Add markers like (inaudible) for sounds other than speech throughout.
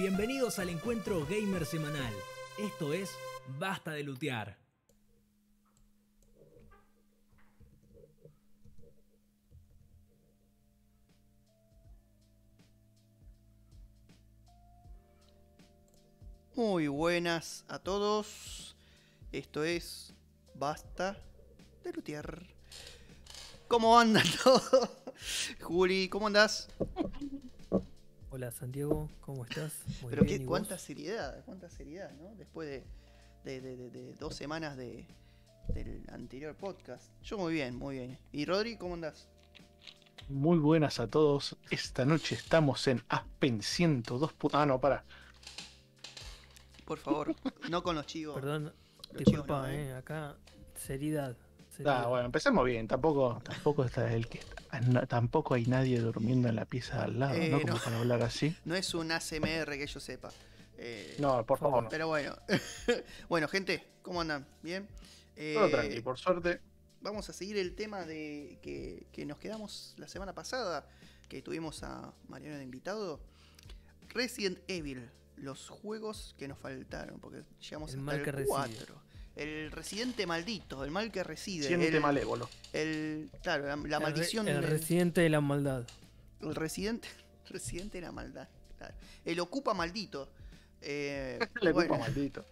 Bienvenidos al encuentro gamer semanal. Esto es Basta de Lutear. Muy buenas a todos. Esto es Basta de Lutear. ¿Cómo andan (laughs) todos? Juli, ¿cómo andás? (laughs) Hola Santiago, ¿cómo estás? Muy Pero qué, cuánta seriedad, cuánta seriedad, ¿no? Después de, dos semanas de, del anterior podcast. Yo muy bien, muy bien. ¿Y Rodri, cómo andás? Muy buenas a todos. Esta noche estamos en Aspen 102. Ah, no, para. Por favor, no con los chivos. Perdón, disculpa, ¿eh? acá seriedad. Ah, bueno, empecemos bien. Tampoco, tampoco está el que tampoco hay nadie durmiendo en la pieza al lado, ¿no? Eh, para hablar así. No es un ACMR que yo sepa. Eh, no, por favor. Pero bueno. (laughs) bueno, gente, ¿cómo andan? ¿Bien? Eh, Todo tranquilo, por suerte. Vamos a seguir el tema de que, que, nos quedamos la semana pasada, que tuvimos a Mariano de invitado. Resident Evil, los juegos que nos faltaron, porque llegamos hasta el 4 el residente maldito, el mal que reside. Residente el, malévolo. El, claro, la, maldición. el residente de la maldad. El residente, (laughs) residente de la maldad. Claro. El ocupa maldito. Eh, (laughs) el ocupa maldito.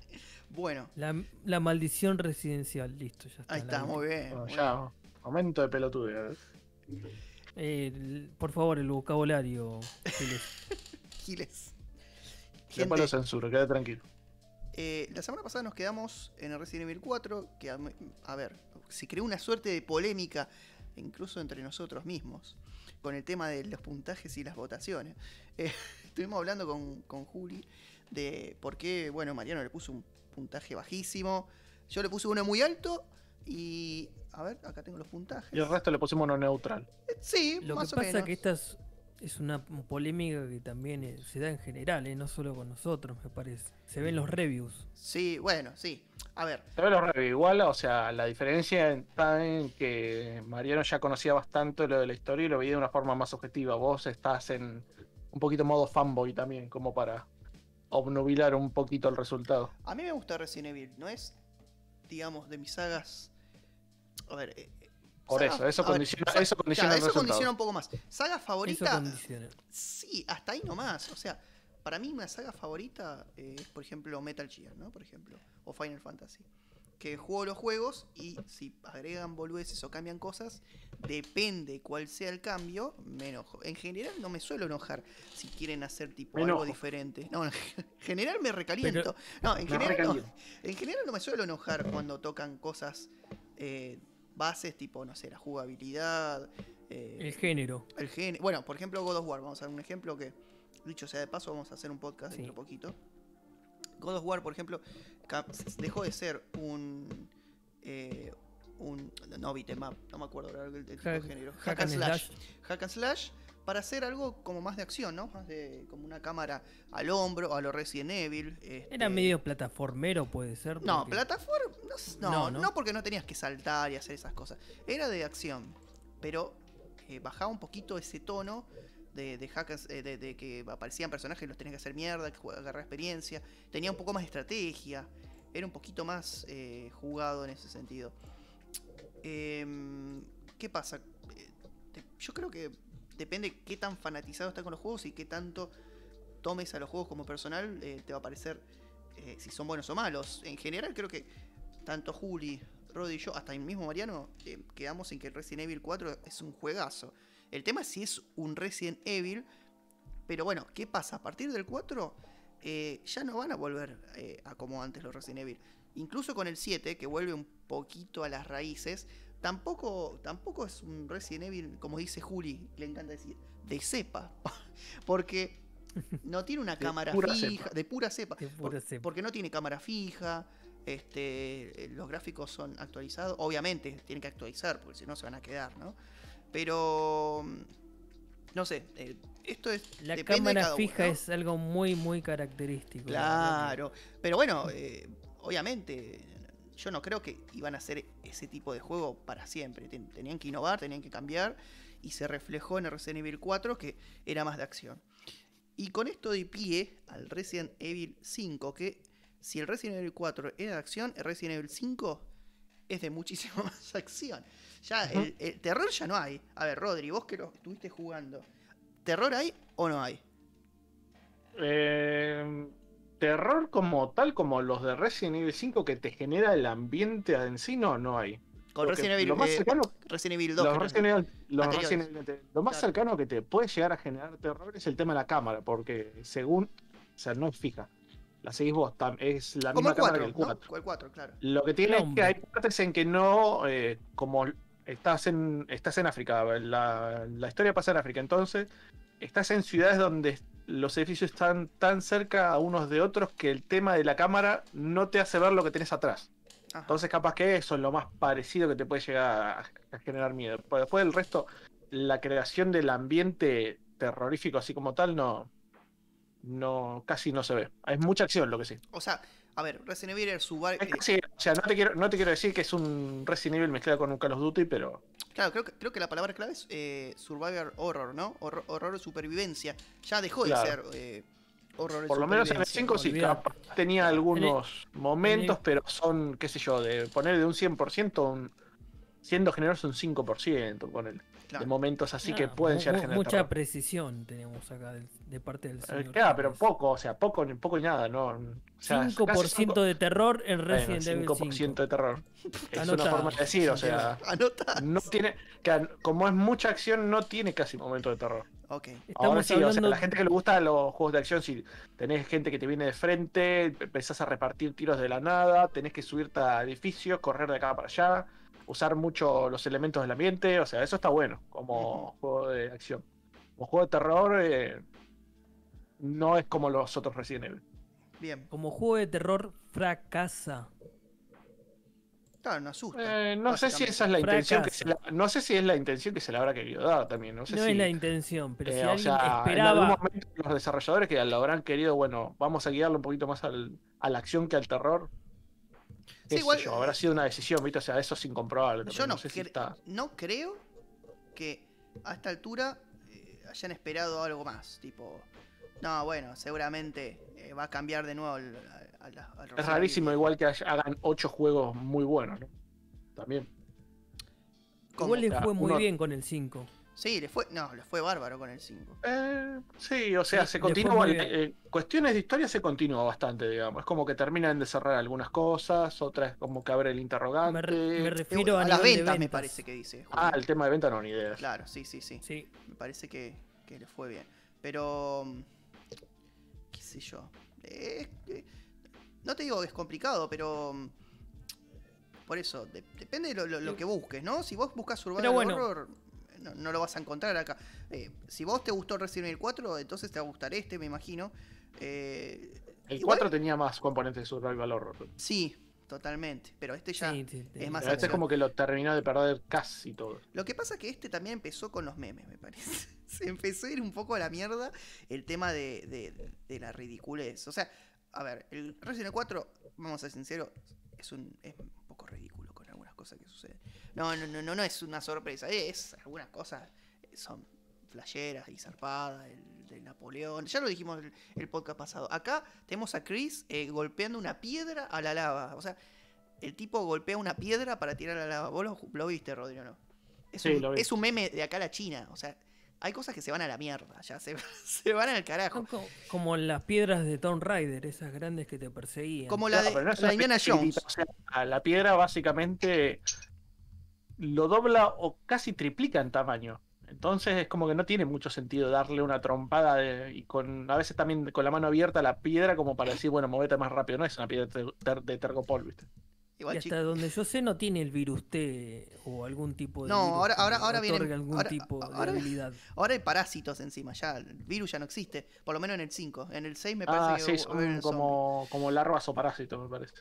(laughs) bueno. La, maldición residencial, listo, ya está. Ahí está, muy bien. ya, momento de pelotude. Eh, por favor, el vocabulario, Giles. Giles. Gente, lo censuro, queda tranquilo. Eh, la semana pasada nos quedamos en el Resident Evil 4, que a, ver, se creó una suerte de polémica, incluso entre nosotros mismos, con el tema de los puntajes y las votaciones. (laughs) Eh, estuvimos hablando con, con Juli de por qué, bueno, Mariano le puso un puntaje bajísimo, yo le puse uno muy alto y, a ver, acá tengo los puntajes. Y el resto le pusimos uno neutral. Eh, sí, Lo más que pasa es que estas es una polémica que también eh, se da en general, eh, no solo con nosotros, me parece. Se ven los reviews. Sí, bueno, sí. A ver. Se ven los reviews igual, o sea, la diferencia está en que Mariano ya conocía bastante lo de la historia y lo veía de una forma más objetiva. Vos estás en un poquito modo fanboy también, como para obnubilar un poquito el resultado. A mí me gusta Resident Evil, no es, digamos, de mis sagas. A ver, eh, por eso, eso condiciona, eso condiciona, eso condiciona un poco más. ¿Saga favorita? Sí, hasta ahí nomás. O sea, para mí una saga favorita es, por ejemplo, Metal Gear, ¿no? Por ejemplo. O Final Fantasy. Que juego los juegos y si agregan boludeces o cambian cosas, depende cuál sea el cambio, me enojo. En general no me suelo enojar si quieren hacer tipo algo diferente. No, en (laughs) general me recaliento. no, en general no, en general no me suelo enojar cuando tocan cosas eh, bases tipo, no sé, la jugabilidad. Eh, el género. El género. Bueno, por ejemplo, God of War. Vamos a dar un ejemplo que, dicho sea de paso, vamos a hacer un podcast dentro de poquito. God of War, por ejemplo, dejó de ser un. Eh, un. No, beatmap, no me acuerdo el, tipo de género. Hack, and slash. Hack and slash para hacer algo como más de acción, ¿no? Más de como una cámara al hombro, a lo Resident Evil. Este... Era medio plataformero, puede ser. No, plataforma. No no, porque no tenías que saltar y hacer esas cosas. Era de acción, pero eh, bajaba un poquito ese tono de, de hackers, eh, de, que aparecían personajes y los tenías que hacer mierda, que agarrar experiencia. Tenía un poco más de estrategia. Era un poquito más eh, jugado en ese sentido. Em, ¿Qué pasa? Yo creo que depende qué tan fanatizado estás con los juegos y qué tanto tomes a los juegos como personal, eh, te va a parecer eh, si son buenos o malos. En general creo que tanto Juli, Rodi y yo, hasta el mismo Mariano, eh, quedamos en que Resident Evil 4 es un juegazo. El tema es si es un Resident Evil, pero bueno, ¿qué pasa? A partir del 4 ya no van a volver a como antes los Resident Evil. Incluso con el 7, que vuelve un poquito a las raíces, tampoco, tampoco es un Resident Evil, como dice Juli, le encanta decir, de cepa. (laughs) porque no tiene una cámara fija, de pura cepa. Porque no tiene cámara fija. Este, los gráficos son actualizados. Obviamente tienen que actualizar, porque si no se van a quedar, ¿no? Pero no sé, eh, esto es. La cámara fija es algo muy, muy característico. Claro, pero bueno, eh, obviamente yo no creo que iban a hacer ese tipo de juego para siempre. Tenían que innovar, tenían que cambiar y se reflejó en Resident Evil 4 que era más de acción. Y con esto de pie al Resident Evil 5, que si el Resident Evil 4 era de acción, el Resident Evil 5 es de muchísima (laughs) más acción. Ya, el, el terror ya no hay. A ver, Rodri, vos que lo estuviste jugando, ¿terror hay o no hay? Eh, terror como tal, como los de Resident Evil 5 que te genera el ambiente en sí, no, no hay. Con Porque Resident Evil, lo más eh, Resident Evil 2. los. Resident Evil- los anteriores. Resident Evil- lo más Claro. cercano que te puede llegar a generar terror es el tema de la cámara, porque según, o sea, no es fija. La seguís vos, tam- es la Como misma el cámara 4, que el ¿no? 4. Como el 4, claro. Lo que tiene es que hay partes en que no, eh, como estás en, estás en África, la, la historia pasa en África, entonces estás en ciudades donde los edificios están tan cerca a unos de otros que el tema de la cámara no te hace ver lo que tenés atrás. Ajá. Entonces capaz que eso es lo más parecido que te puede llegar a, a generar miedo. Pero después del resto, la creación del ambiente terrorífico así como tal no, no casi no se ve. Es mucha acción lo que sí. O sea, a ver, Resident Evil es su bar- Es eh, o sea, no te, quiero, no te quiero decir que es un Resident Evil mezclado con un Call of Duty, pero Claro, creo que, creo que la palabra clave es eh, Survivor Horror, ¿no? Horror, horror supervivencia. Ya dejó de ser eh, horror por lo menos en el supervivencia. 5 sí, capaz tenía algunos momentos, pero son, qué sé yo, de poner de un 100%, un, siendo generoso un 5%, poner Claro. de momentos así que pueden llegar a generar Mucha terror. precisión tenemos acá de, parte del Eh, señor. Claro, pero poco, o sea, poco, ni poco y nada, ¿no? O sea, casi 5% son- de terror en bueno, Resident Evil 5% 5. de terror. (laughs) Es una forma de decir, o sea, Anota. no tiene, que como es mucha acción, no tiene casi momento de terror. Ok. Ahora Estamos sí, o sea, la gente que le gusta los juegos de acción, si tenés gente que te viene de frente, empezás a repartir tiros de la nada, tenés que subirte a edificios, correr de acá para allá, usar mucho los elementos del ambiente, o sea, eso está bueno como juego de acción. Como juego de terror, eh, no es como los otros Resident Evil. Bien. Como juego de terror fracasa. Claro, no asusta. Eh, no sé si esa es la intención que se la- no sé si es la intención que se le habrá querido dar también, no sé No si es la intención, pero Eh, si o sea, en algún esperaba. momento los desarrolladores que lo habrán querido, bueno, vamos a guiarlo un poquito más al- a la acción que al terror. Sé igual- yo, habrá sido una decisión, ¿viste? O sea, eso es incomprobable. Yo no, sé si está- no creo que a esta altura eh, hayan esperado algo más. Tipo, no, bueno, seguramente eh, va a cambiar de nuevo el, al Es rarísimo igual que hagan ocho juegos muy buenos, ¿no? También. ¿Cómo? Igual le fue muy uno- bien con el 5. Sí, le fue, no, le fue bárbaro con el 5. Eh, sí, o sea, Sí, se continúa. eh, cuestiones de historia se continúa bastante, digamos. Es como que terminan de cerrar algunas cosas, otras como que abre el Me, interrogante. re- me refiero a, a las ventas, me parece que dice. Ah, el tema de venta no, ni idea. Claro, sí, sí, sí. Sí. Me parece que, que le fue bien. Pero. mm, ¿Qué sé yo? Eh, eh, no te digo que es complicado, pero. mm, Por eso, de- depende de lo, lo- lo que busques, ¿no? Si vos buscas bueno. Horror, no, no lo vas a encontrar acá. Eh, si vos te gustó Resident Evil 4, entonces te va a gustar este, me imagino. Eh, El igual- 4 tenía más componentes de survival horror. Sí, totalmente. Pero este ya. sí, sí, sí. es más Pero este es como que lo terminó de perder casi todo. Lo que pasa es que este también empezó con los memes, me parece. (laughs) Se empezó a ir un poco a la mierda el tema de, de- de la ridiculez. O sea, a ver, el Resident Evil 4, vamos a ser sinceros, es un, es un poco ridículo cosas que suceden. No, no, no, no, no es una sorpresa, es algunas cosas son flasheras y zarpadas, el de Napoleón. Ya lo dijimos el, el podcast pasado. Acá tenemos a Chris eh, golpeando una piedra a la lava. O sea, el tipo golpea una piedra para tirar a la lava. ¿Vos lo, lo viste, Rodrigo, no? Es, Sí, un, lo vi. es un meme de acá a la China. O sea, hay cosas que se van a la mierda. Ya se, (laughs) se van al carajo. Como las piedras de Tomb Raider, esas grandes que te perseguían. Como la de, no la de Indiana Jones. o sea, a la piedra básicamente lo dobla o casi triplica en tamaño. Entonces es como que no tiene mucho sentido darle una trompada de- y con a veces también con la mano abierta a la piedra como para decir, bueno, movete más rápido. No es una piedra de, ter- de tergopol, ¿viste? Igual, y chico. hasta donde yo sé no tiene el virus T o algún tipo de No, virus ahora- ahora- ahora viene- algún ahora- tipo ahora- de habilidad. Ahora hay parásitos encima, ya. El virus ya no existe. Por lo menos en el 5. En el 6 me parece Ah, que sí, hubo- son como, como larvas o parásitos, me parece.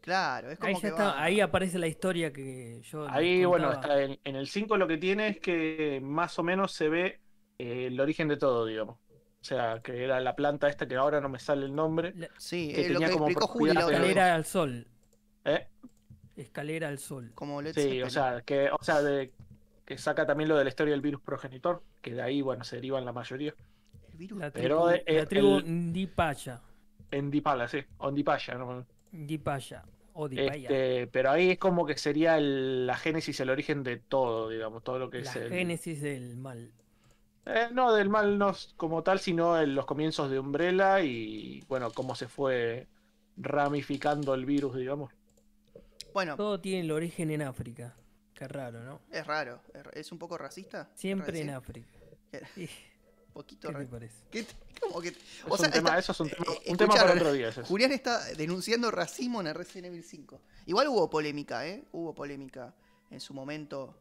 Claro, es como Ahí, que ya está, va- ahí aparece la historia que yo Ahí, bueno, está en, en el 5 lo que tiene es que más o menos se ve eh, el origen de todo, digamos. O sea, que era la planta esta que ahora no me sale el nombre. La Sí, que lo tenía que como explicó Juli la escalera al sol. ¿Eh? Escalera al sol. Como Led Sí, Zeppelin. o sea, que, o sea de, que saca también lo de la historia del virus progenitor, que de ahí, bueno, se derivan la mayoría. El virus. La Pero, tribu, eh, la tribu el- Ndipaya. En Dipala, sí. O en Dipaya, ¿no? Ndipaya. O Dipaya. Este, pero ahí es como que sería el- la génesis, el origen de todo, digamos, todo lo que la es el... génesis del mal. Eh, no, del mal no como tal, sino en los comienzos de Umbrella y, bueno, cómo se fue ramificando el virus, digamos. Bueno, Todo tiene el origen en África. Qué raro, ¿no? es raro. es ra- ¿Es un poco racista? Siempre en. África. (laughs) ¿Qué Poquito te parece? ¿Qué te- ¿Cómo que- Es O sea, un tema, está- eso es un tema, eh, un tema para otro día. Julián está denunciando racismo en el Resident Evil 5. Igual hubo polémica, ¿eh? Hubo polémica en su momento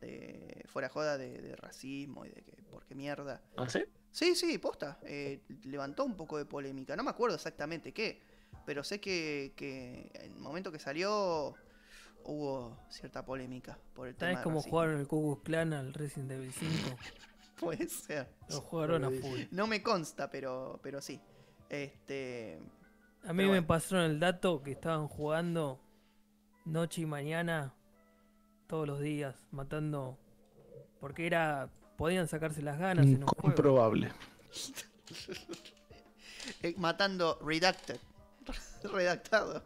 de fuera joda de, de racismo y de que por qué mierda. ¿Ah, sí? Sí, sí, posta. eh, levantó un poco de polémica. No me acuerdo exactamente qué, pero sé que, que en el momento que salió hubo cierta polémica por el tema ¿Sabes cómo jugaron el Ku Klan al Resident Evil 5? (laughs) Puede ser. Lo jugaron a full. No me consta, pero, pero sí. Este. A mí Pero me bueno. pasaron el dato que estaban jugando noche y mañana todos los días, matando. Porque era. Podían sacarse las ganas en un juego. Incomprobable. (laughs) eh, matando Redacted. (laughs) Redactado.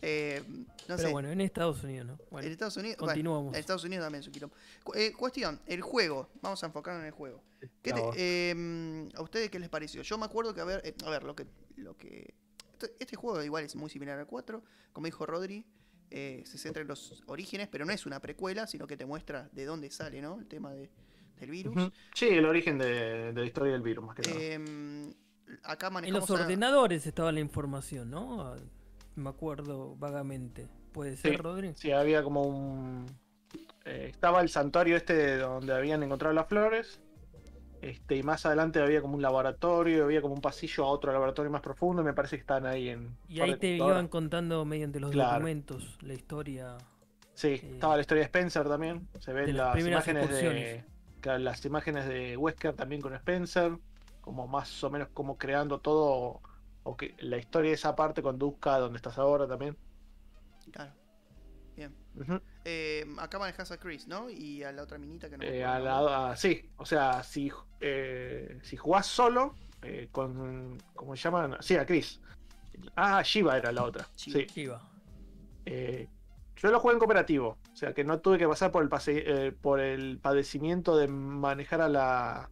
Eh, no Pero sé. bueno, en Estados Unidos, ¿no? en Estados Unidos. bueno, continuamos. en Estados Unidos también su quilombo. Eh, cuestión, el juego. Vamos a enfocarnos en el juego. ¿Qué te- Bravo. eh, ¿A ustedes qué les pareció? Yo me acuerdo que, a ver, eh, a ver, lo que. Lo que este, este juego igual es muy similar al 4. Como dijo Rodri, eh, se centra en los orígenes, pero no es una precuela, sino que te muestra de dónde sale, ¿no? El tema de, del virus. Sí, el origen de, de la historia del virus, más que nada. En los a- ordenadores estaba la información, ¿no? Me acuerdo vagamente. ¿Puede ser, Sí. Rodri? Sí, había como un. eh, estaba el santuario este donde habían encontrado las flores. Este, y más adelante había como un laboratorio, había como un pasillo a otro laboratorio más profundo. y Me parece que están ahí en. Y ahí te iban contando mediante los Claro. documentos la historia. Sí, eh, estaba la historia de Spencer también. Se ven las imágenes de. claro, las imágenes de Wesker también con Spencer. Como más o menos como creando todo. O que la historia de esa parte conduzca a donde estás ahora también. Claro. Bien. Ujú. Eh, acá manejas a Chris, ¿no? Y a la otra minita que no. Eh, a el la- nombre. a- sí, o sea, si, eh, si jugás solo, eh, con. ¿Cómo se llaman? Sí, a Chris. Ah, Shiva era la otra. Shiva. Sí. Iba. Eh, yo lo jugué en cooperativo, o sea que no tuve que pasar por el, pase- eh, por el padecimiento de manejar a la,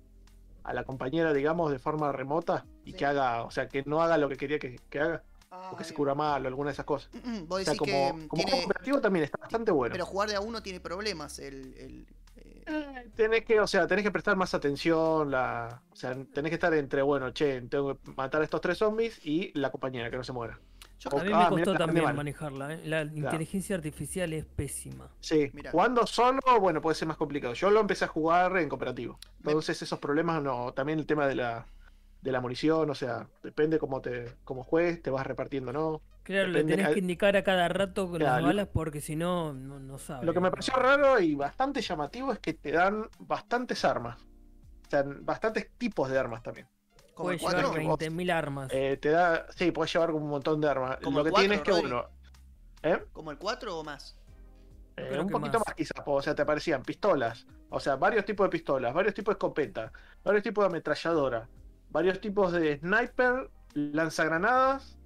a la compañera, digamos, de forma remota y Sí. que haga, o sea, que no haga lo que quería que, que haga, Ah, o que se cura mal o alguna de esas cosas. Vos O sea, como, que como tiene. juego cooperativo también está bastante bueno. Pero jugar de a uno tiene problemas. El, el, eh, Eh, tenés que, o sea, tenés que prestar más atención, la, o sea, tenés que estar entre, bueno, che, tengo que matar a estos tres zombies y la compañera que no se muera. Yo A mí Ah, me mirá, costó también manejarla. ¿eh? La inteligencia artificial es pésima. Sí, Mirá. jugando solo, bueno, puede ser más complicado. Yo lo empecé a jugar en cooperativo. Me- Entonces esos problemas no, también el tema de la, de la munición, o sea, depende cómo te, cómo juegues, te vas repartiendo, ¿no? Claro, le Depende- tenés que indicar a cada rato con las balas porque si no, no, no sabe. Lo que me pareció raro y bastante llamativo es que te dan bastantes armas. O sea, bastantes tipos de armas también. Como Puede llevar 4. vos- 20.000 armas. Eh, te da, sí, puedes llevar como un montón de armas. Como Lo el que cuatro, tiene es que, Rodri. bueno, ¿eh? Como el 4 o más. Eh, un poquito más. más. quizás, o sea, te aparecían pistolas, o sea, varios tipos de pistolas, varios tipos de escopeta, varios tipos de ametralladora, varios tipos de sniper, lanzagranadas,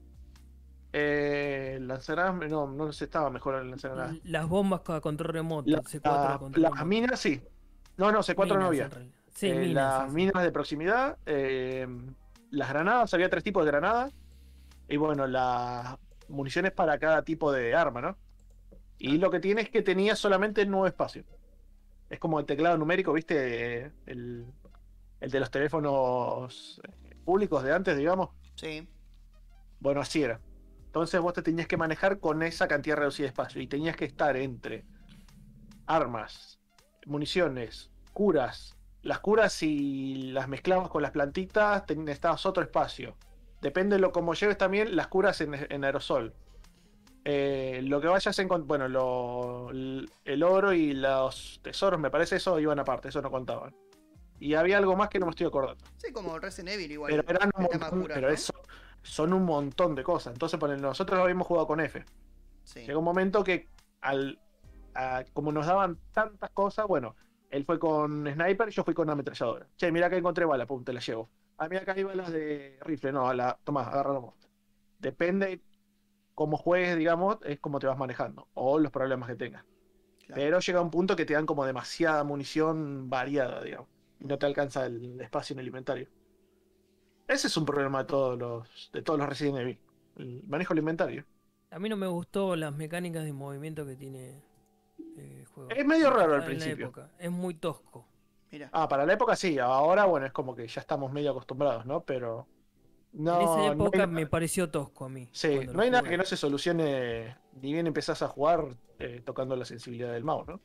eh, lanzagranadas, no, no se estaba mejor el lanzagranadas. Las bombas a control remoto. La- C4 a la- control las remoto. minas sí, no, no, C4 no había. Sí, Eh, minas, las sí, minas de proximidad, eh, las granadas, había tres tipos de granadas, y bueno, las municiones para cada tipo de arma, ¿no? Y lo que tiene es que tenía solamente nueve espacios. Es como el teclado numérico, ¿viste? El, el de los teléfonos eh, públicos de antes, digamos. Sí. Bueno, así era. Entonces vos te tenías que manejar con esa cantidad reducida de espacio y tenías que estar entre armas, municiones, curas. Las curas si las mezclabas con las plantitas, ten- necesitabas otro espacio. Depende de lo como lleves también las curas en, en aerosol. Eh, lo que vayas en bueno, lo- el oro y los tesoros, me parece eso iban aparte, eso no contaban. Y había algo más que no me estoy acordando. Sí, como Resident Evil igual. Pero eran un montón, pero ¿no? eso son un montón de cosas. Entonces, ponele, nosotros lo habíamos jugado con F. Sí. Llegó un momento que al a- como nos daban tantas cosas, bueno, Él fue con sniper y yo fui con ametralladora. Che, mira que encontré bala, pum, te la llevo. Ah, mira acá hay balas de rifle, no, la, tomá, agárralo. Depende cómo juegues, digamos, es como te vas manejando. O los problemas que tengas. Claro. Pero llega un punto que te dan como demasiada munición variada, digamos. Y no te alcanza el espacio en el inventario. Ese es un problema de todos los, de todos los Resident Evil. El manejo del inventario. A mí no me gustó las mecánicas de movimiento que tiene el juego. Es medio raro al principio. época. Es muy tosco. Mira. Ah, para la época sí, ahora bueno, es como que ya estamos medio acostumbrados, ¿no? Pero. No, en esa no hay época me pareció tosco a mí. Sí, no hay nada que no se solucione ni bien empezás a jugar eh, tocando la sensibilidad del mouse, ¿no?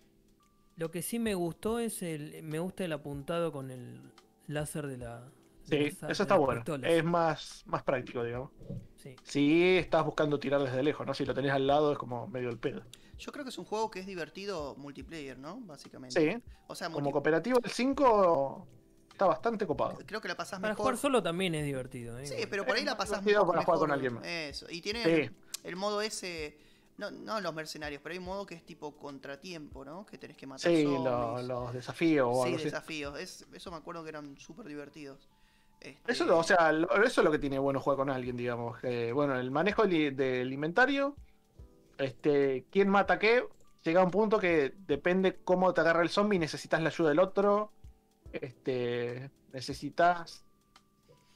Lo que sí me gustó es el. Me gusta el apuntado con el láser de la. Sí, de de eso está bueno. pistolas. Es más, más práctico, digamos. Sí. Si estás buscando tirar desde lejos, ¿no? Si lo tenés al lado es como medio el pedo. Yo creo que es un juego que es divertido multiplayer, ¿no? Básicamente. Sí, O sea, como cooperativo el 5 está bastante copado. creo que la pasás Para mejor. jugar solo también es divertido. ¿eh? Sí, pero por ahí Es la pasás mejor. para jugar con alguien más. Eso. Y tiene Sí. el, el modo ese. No, no los mercenarios, pero hay un modo que es tipo contratiempo, ¿no? Que tenés que matar Sí, los desafíos o sí, algo así. desafíos. Es, eso me acuerdo que eran súper divertidos. Este, Eso, o sea, lo- eso es lo que tiene bueno jugar con alguien, digamos. que, bueno, el manejo del, del inventario, este, quién mata qué, llega a un punto que depende cómo te agarra el zombie, necesitas la ayuda del otro, este, necesitas,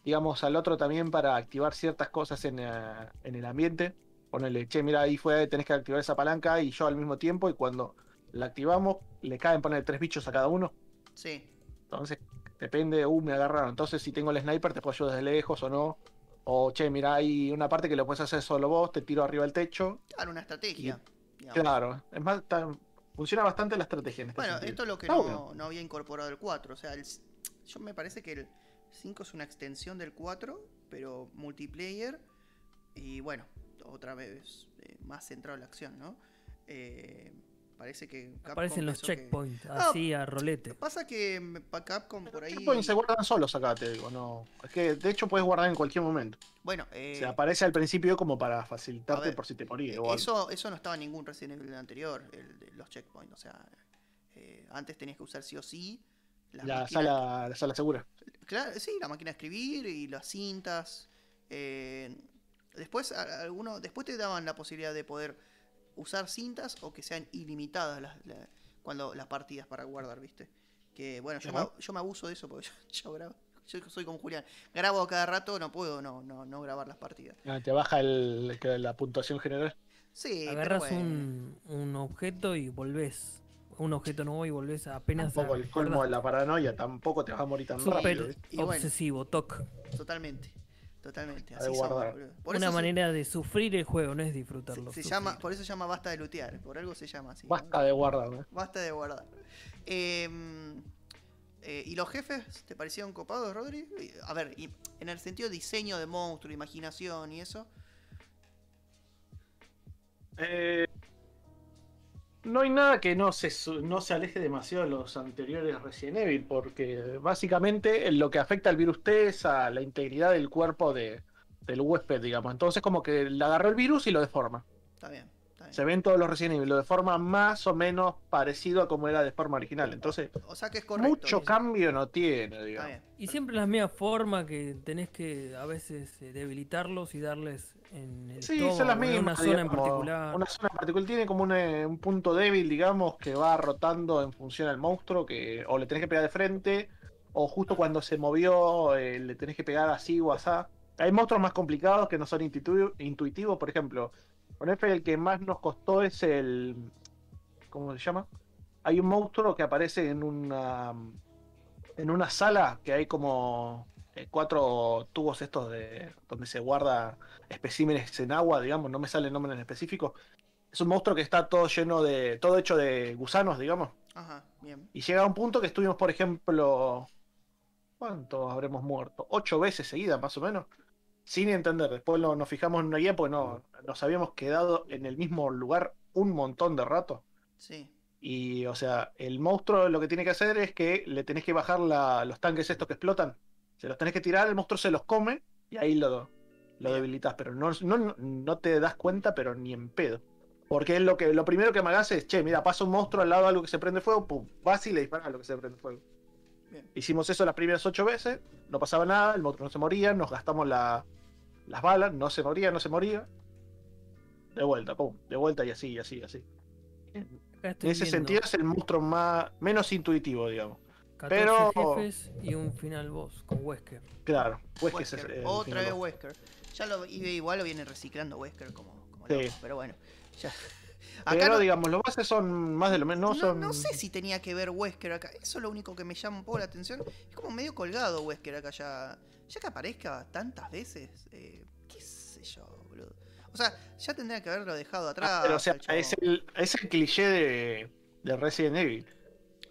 digamos, al otro también para activar ciertas cosas en, eh, en el ambiente. Ponele, che, mira, ahí fue, tenés que activar esa palanca y yo al mismo tiempo, y cuando la activamos, le caen, poner tres bichos a cada uno. Sí. Entonces, depende, uh, me agarraron. Entonces, si tengo el sniper, te puedo ayudar desde lejos o no. O, che, mira, hay una parte que lo puedes hacer solo vos, te tiro arriba del techo. Claro, una estrategia. Claro, es más, funciona bastante la estrategia en este Bueno, sentido. esto es lo que no, bueno. no había incorporado el 4. O sea, el yo me parece que el 5 es una extensión del 4, pero multiplayer. Y bueno, otra vez eh, más centrado en la acción, ¿no? Eh, parece que. Capcom Aparecen los que- checkpoints, No, así a rolete. Pasa que mm, Capcom por ahí. Checkpoints se guardan solos acá, te digo, no. Es que de hecho puedes guardar en cualquier momento. Bueno, eh, Se aparece al principio como para facilitarte ver, por si te morís. eh, eso, eso no estaba en ningún Resident Evil anterior, el de los checkpoints. O sea, eh, antes tenías que usar sí o sí. la, máquinas- sala, la sala segura. Claro, sí, la máquina de escribir y las cintas. eh, después, alguno, después te daban la posibilidad de poder usar cintas o que sean ilimitadas las, la- cuando las partidas para guardar, ¿viste? Que bueno, yo, me, yo me abuso de eso porque yo, (laughs) yo grabo. Yo soy como Julián. Grabo cada rato, no puedo no, no, no grabar las partidas. Ah, Te baja el, la puntuación general. Sí, Agarras bueno. un, un objeto y volvés. Un objeto nuevo y volvés apenas Un poco el colmo de la paranoia, tampoco te vas a morir tan rápido. Bueno. obsesivo, toc. Totalmente. Totalmente. Así de somos. Por Una eso se- manera de sufrir el juego, no es disfrutarlo. se llama, por eso se llama basta de lutear. Por algo se llama así. ¿no? Basta de guardar, ¿no? Basta de guardar. Eh, eh, ¿Y los jefes te parecieron copados, Rodri? A ver, y en el sentido de diseño de monstruo, imaginación y eso. Eh, no hay nada que no se, no se aleje demasiado de los anteriores Resident Evil, porque básicamente lo que afecta al virus T es a la integridad del cuerpo de, del huésped, digamos. Entonces como que le agarró el virus y lo deforma. Está bien. Se ven todos los Resident Evil, lo deforma más o menos parecido a como era de forma original. Entonces, O sea que es correcto. mucho eso. cambio no tiene, digamos. Y siempre la misma forma que tenés que a veces eh, debilitarlos y darles en el Sí, son las en una mismas. zona en particular. Una zona en particular tiene como un, eh, un punto débil, digamos, que va rotando en función al monstruo, que o le tenés que pegar de frente, o justo cuando se movió eh, le tenés que pegar así o asá. Hay monstruos más complicados que no son intuitivos, por ejemplo. Con F el que más nos costó es el... ¿Cómo se llama? Hay un monstruo que aparece en una... En una sala que hay como eh, cuatro tubos estos de donde se guarda especímenes en agua, digamos, no me sale el nombre en específico. Es un monstruo que está todo lleno de. todo hecho de gusanos, digamos. Ajá, bien. Y llega a un punto que estuvimos, por ejemplo. ¿Cuántos habremos muerto? Ocho veces seguidas, más o menos. Sin entender. Después lo- nos fijamos en una guía porque no, nos habíamos quedado en el mismo lugar un montón de rato. Sí. Y, o sea, el monstruo lo que tiene que hacer es que le tenés que bajar la- los tanques estos que explotan. Se los tenés que tirar, el monstruo se los come y ahí lo, lo debilitas. Pero no, no, no te das cuenta, pero ni en pedo. Porque es lo que lo primero que me hagas es, che, mira, pasa un monstruo al lado de algo que se prende fuego, pum, vas y le disparas a lo que se prende fuego. Bien. Hicimos eso las primeras ocho veces, no pasaba nada, el monstruo no se moría, nos gastamos la- las balas, no se moría, no se moría. De vuelta, pum, de vuelta y así, y así, y así. En ese viendo sentido es el monstruo más menos intuitivo, digamos. 14 pero- jefes y un final boss con Wesker. Claro, Wesker, es el Otra vez boss. Wesker. Ya lo, y igual lo vienen reciclando Wesker como, como Sí. loco, pero bueno. Ya. Acá Pero no, digamos, los bases son más de lo menos, no, son. no sé si tenía que ver Wesker acá. Eso es lo único que me llama un poco la atención. Es como medio colgado Wesker acá ya. Ya que aparezca tantas veces. eh, qué sé yo, boludo. O sea, ya tendría que haberlo dejado atrás. Ah, pero o sea, es el, es el cliché de, de Resident Evil.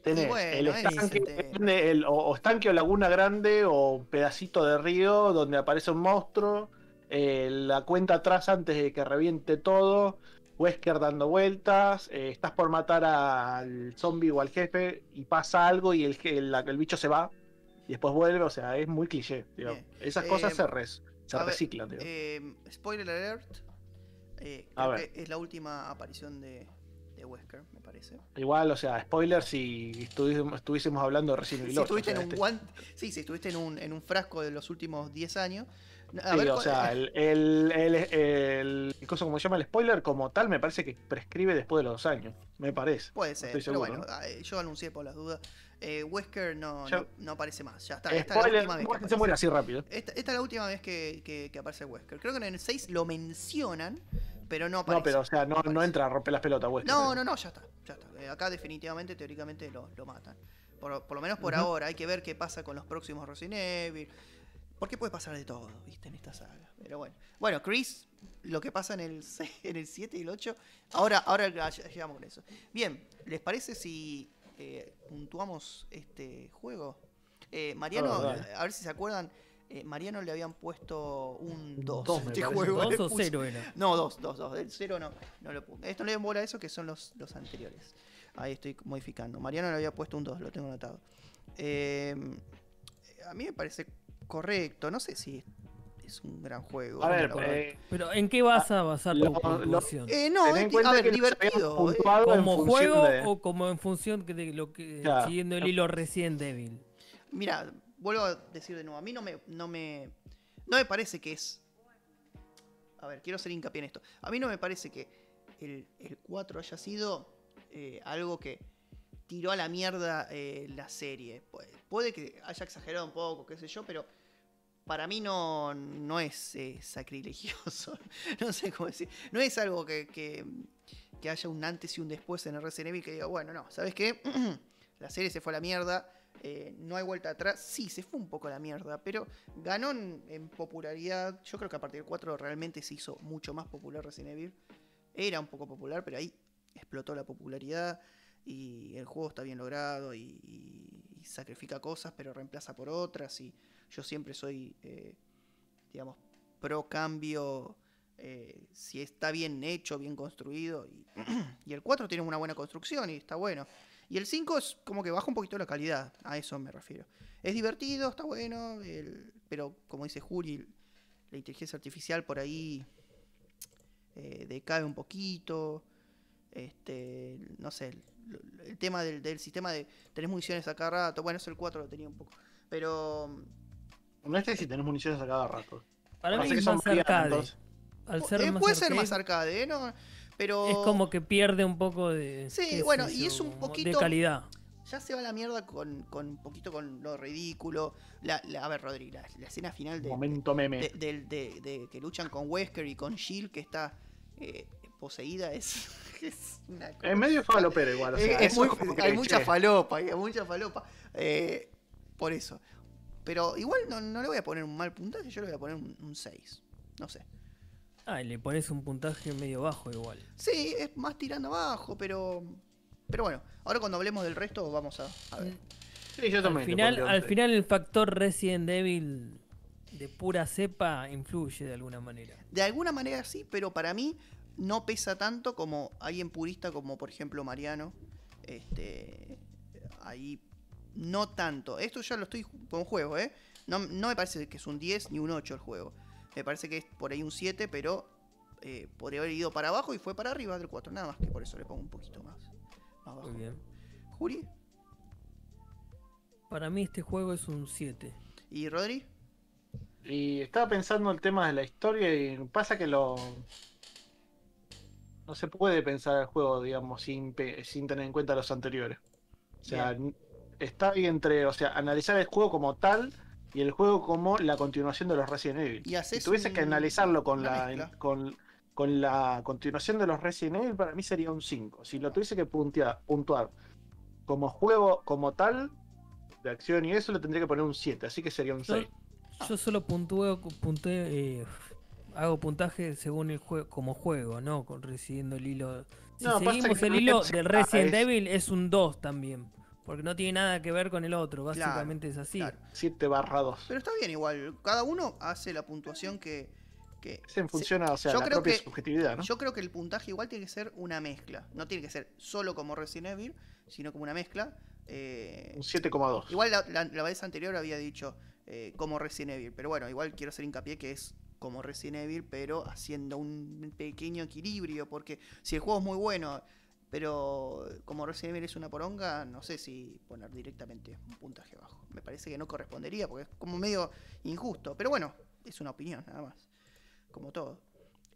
Tenés bueno, el estanque, te- grande, el- o, estanque o laguna grande o pedacito de río donde aparece un monstruo. eh, la cuenta atrás antes de que reviente todo. Wesker dando vueltas. eh, estás por matar al zombie o al jefe y pasa algo y el, el, el bicho se va y después vuelve. O sea, es muy cliché. Bien. Esas Eh, cosas se, res- se ver, reciclan. digamos. Eh, spoiler alert. eh, A creo ver. que es la última aparición de, de Wesker, me parece. Igual, o sea, spoiler si estuviésemos, estuviésemos hablando de Resident (laughs) Evil Si 8, estuviste o sea, en un este- guante. Sí, si estuviste en un, en un frasco de los últimos 10 años. A Sí, ver, o sea, el, el, el, el, el coso como se llama el spoiler, como tal, me parece que prescribe después de los dos años. Me parece. Puede ser, estoy pero seguro, bueno, eh, yo anuncié por las dudas. Eh, Wesker no, no, no aparece más, ya está. Esta es la spoiler, última vez que no, se muere así rápido. Esta, esta es la última vez que, que- que aparece Wesker. Creo que en el 6 lo mencionan, pero no aparece. No, pero o sea, no, no entra a romper las pelotas, Wesker. No, no, no, ya está. Ya está. Eh, acá definitivamente, teóricamente, lo, lo matan. Por, por lo menos por ahora. Hay que ver qué pasa con los próximos Resident Evil. Porque puede pasar de todo, viste, en esta saga. Pero bueno. Bueno, Chris, lo que pasa en el, (laughs) se- en el 7 y el 8. Ahora, ahora llegamos con eso. Bien, ¿les parece si eh, puntuamos este juego? Eh, Mariano, Oh, a ver si se acuerdan. eh, Mariano le habían puesto un 2 Dos, este juego. ¿Dos o puso- cero era? no, dos, dos, dos. El cero no, no lo puse. Esto no le den bola a eso, que son los, los anteriores. Ahí estoy modificando. Mariano le había puesto un 2, lo tengo anotado. Eh, a mí me parece correcto. No sé si es un gran juego. A ver, eh, Pero ¿en qué vas a basar tu lo- lo- puntuación? Eh, no, es- a ver, divertido. eh. ¿Como juego de- o como en función de lo que Claro. siguiendo el hilo Resident Evil? Mira, vuelvo a decir de nuevo. A mí no me, no me, no me parece que es. A ver, quiero hacer hincapié en esto. A mí no me parece que el, el 4 haya sido eh, algo que tiró a la mierda eh, la serie. Pu- Puede que haya exagerado un poco, qué sé yo, pero para mí no, no es eh, sacrilegioso. (laughs) no sé cómo decir. No es algo que, que, haya un antes y un después en el Resident Evil que diga, bueno, no, ¿sabes qué? (clears throat) la serie se fue a la mierda. eh, no hay vuelta atrás. Sí, se fue un poco a la mierda, pero ganó en, popularidad. Yo creo que a partir del 4 realmente se hizo mucho más popular Resident Evil. Era un poco popular, pero ahí explotó la popularidad y el juego está bien logrado y- y sacrifica cosas, pero reemplaza por otras. Y yo siempre soy, eh, digamos, pro cambio. eh, si está bien hecho, bien construido. Y, (clears throat) el 4 tiene una buena construcción y está bueno. Y el 5 es como que baja un poquito la calidad, a eso me refiero. Es divertido, está bueno, pero como dice Juli, la inteligencia artificial por ahí eh, decae un poquito. Este, no sé, el, tema del, del sistema de tenés municiones a cada rato, bueno, eso el 4 lo tenía un poco. Pero No este si tenés municiones a cada rato. Para mí es son más arcade. Al ser eh, más puede ser arcade, más arcade, ¿eh? ¿no? Pero Es como que pierde un poco de. Sí, bueno, y es un poquito- De calidad. ya se va a la mierda con, con un poquito con lo ridículo. La, la- a ver, Rodri, la, la escena final de, Momento meme. de, del- de- de que luchan con Wesker y con Jill, que está eh, poseída, es, (laughs) es una cosa- Es medio falopero igual. O Es- sea, es muy- hay mucha falopa, hay mucha falopa. eh, por eso. Pero igual no, no le voy a poner un mal puntaje, yo le voy a poner un 6. No sé. Ah, y le pones un puntaje medio bajo igual. Sí, es más tirando abajo, pero. Pero bueno, ahora cuando hablemos del resto vamos a, a ver. Sí, yo Al también. le final, al final el factor Resident Evil de pura cepa influye de alguna manera. De alguna manera sí, pero para mí no pesa tanto como alguien purista como por ejemplo Mariano. Este. Ahí. No tanto. Esto ya lo estoy con juego, ¿eh? No, no me parece que es un 10 ni un 8 el juego. Me parece que es por ahí un 7, pero eh, podría haber ido para abajo y fue para arriba del 4. Nada más que por eso le pongo un poquito más, más abajo. Muy bien. Juri Para mí este juego es un 7. y Rodri. Y estaba pensando el tema de la historia y pasa que lo. No se puede pensar el juego, digamos, sin, pe- sin tener en cuenta los anteriores. O sea, está ahí entre, o sea, analizar el juego como tal y el juego como la continuación de los Resident Evil. Y si tuviese que analizarlo con la, con, con la continuación de los Resident Evil, para mí sería un 5. Si lo tuviese que puntear, puntuar como juego como tal, de acción y eso, le tendría que poner un 7, así que sería un Yo, 6. yo solo puntúo, punté, eh, hago puntaje según el juego, como juego, ¿no? Con siguiendo el hilo. Si No, seguimos el hilo del ah, Resident es- Evil es un 2 también. Porque no tiene nada que ver con el otro, básicamente es así. claro. 7 barra 2. Pero está bien igual. Cada uno hace la puntuación que. que Es en función a o sea, yo la creo propia que- subjetividad, ¿no? Yo creo que el puntaje igual tiene que ser una mezcla. No tiene que ser solo como Resident Evil, sino como una mezcla. Eh, Un 7,2. igual la, la- la vez anterior había dicho eh, como Resident Evil. Pero bueno, igual quiero hacer hincapié que es como Resident Evil, pero haciendo un pequeño equilibrio. Porque si el juego es muy bueno, pero como Resident Evil es una poronga, no sé si poner directamente un puntaje bajo. Me parece que no correspondería porque es como medio injusto. Pero bueno, es una opinión nada más. Como todo.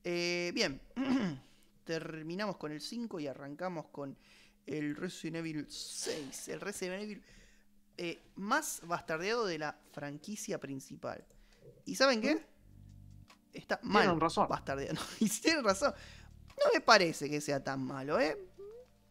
Eh, bien, (clears throat) terminamos con el 5 y arrancamos con el Resident Evil 6. El Resident Evil eh, más bastardeado de la franquicia principal. ¿Y saben qué? Está mal Tienen razón. bastardeado. (laughs) Y tienen razón. No me parece que sea tan malo, ¿eh?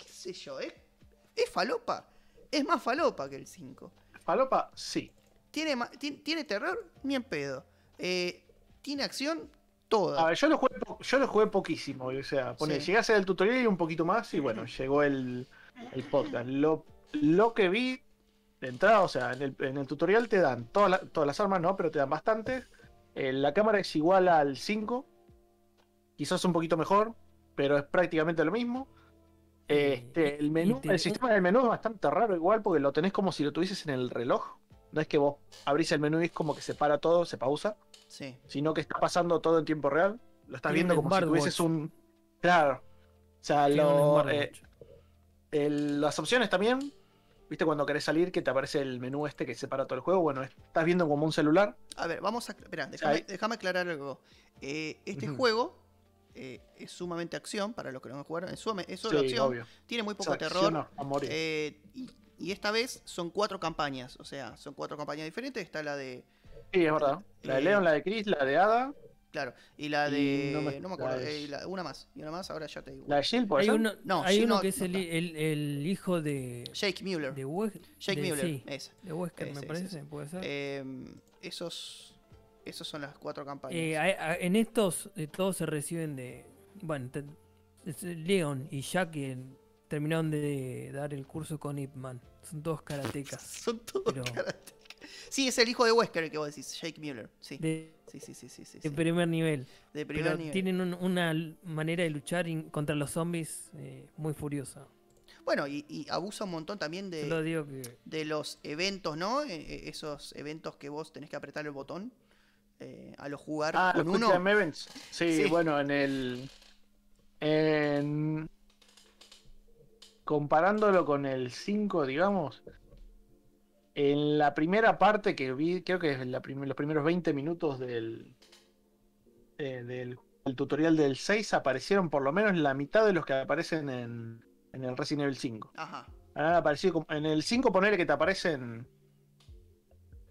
¿Qué sé yo? ¿Es falopa? Es más falopa que el 5. Falopa, sí. ¿Tiene, ¿Tiene terror? Ni en pedo. Eh, ¿Tiene acción? Toda. A ver, yo lo jugué, yo lo jugué poquísimo. O sea, pone, Sí. llegué a hacer el tutorial y un poquito más, y bueno, llegó el, el podcast. Lo, lo que vi de entrada, o sea, en el, en el tutorial te dan todas, la- todas las armas, no, pero te dan bastantes. Eh, la cámara es igual al 5, quizás un poquito mejor, pero es prácticamente lo mismo. Este, el menú, el sistema del menú es bastante raro igual porque lo tenés como si lo tuvieses en el reloj. No es que vos abrís el menú y es como que se para todo, se pausa Sí. sino que está pasando todo en tiempo real. Lo estás Tiene viendo como si tuvieses un. Claro. O sea, lo- eh, el- las opciones también. ¿Viste cuando querés salir que te aparece el menú este que separa todo el juego? Bueno, estás viendo como un celular. A ver, vamos a. Espera, déjame, aclarar algo. Eh, este juego eh, es sumamente acción, para los que no han jugado. Es, suma- es solo Sí, acción. obvio. Tiene muy O poco sea, terror. a- morir. eh, y, y esta vez son cuatro campañas. O sea, son cuatro campañas diferentes. Está la de. sí, es verdad. La de eh, Leon, la de Chris, la de Ada, Claro. Y la de. no No me- me, acuerdo. la de- eh, y la- una más. Y una más, ahora ya te digo. la de Jill, ¿puede Hay uno, No, hay Jill uno no- que es el, el- el hijo de, Jake Mueller. de, Wes- Jake de- Mueller. sí, de Wesker, Ese, me parece, ese. puede ser. Eh, esos. Esos son las cuatro campañas. Eh, a- a- en estos eh, todos se reciben de. Bueno, te- Leon y Jack que terminaron de dar el curso con Ip Man. Son todos karatecas. (laughs) Son todos pero- karatecas. Sí, es el hijo de Wesker el que vos decís, Jake Mueller. Sí, De, sí, sí, sí, sí. sí, de primer nivel. De primer Pero nivel. tienen un- una manera de luchar in- contra los zombies eh, muy furiosa. Bueno, y, y abusa un montón también lo de, digo que. de los eventos, ¿no? Eh, eh, esos eventos que vos tenés que apretar el botón eh, a lo jugar Ah, con los Quick uno. Sí, Sí. bueno, en el. En. Comparándolo con el 5, digamos. En la primera parte que vi, creo que es la prim- los primeros 20 minutos del, eh, del, del tutorial del 6, aparecieron por lo menos la mitad de los que aparecen en, en el Resident Evil 5. Ajá. Han aparecido como- en el 5 poner que te aparecen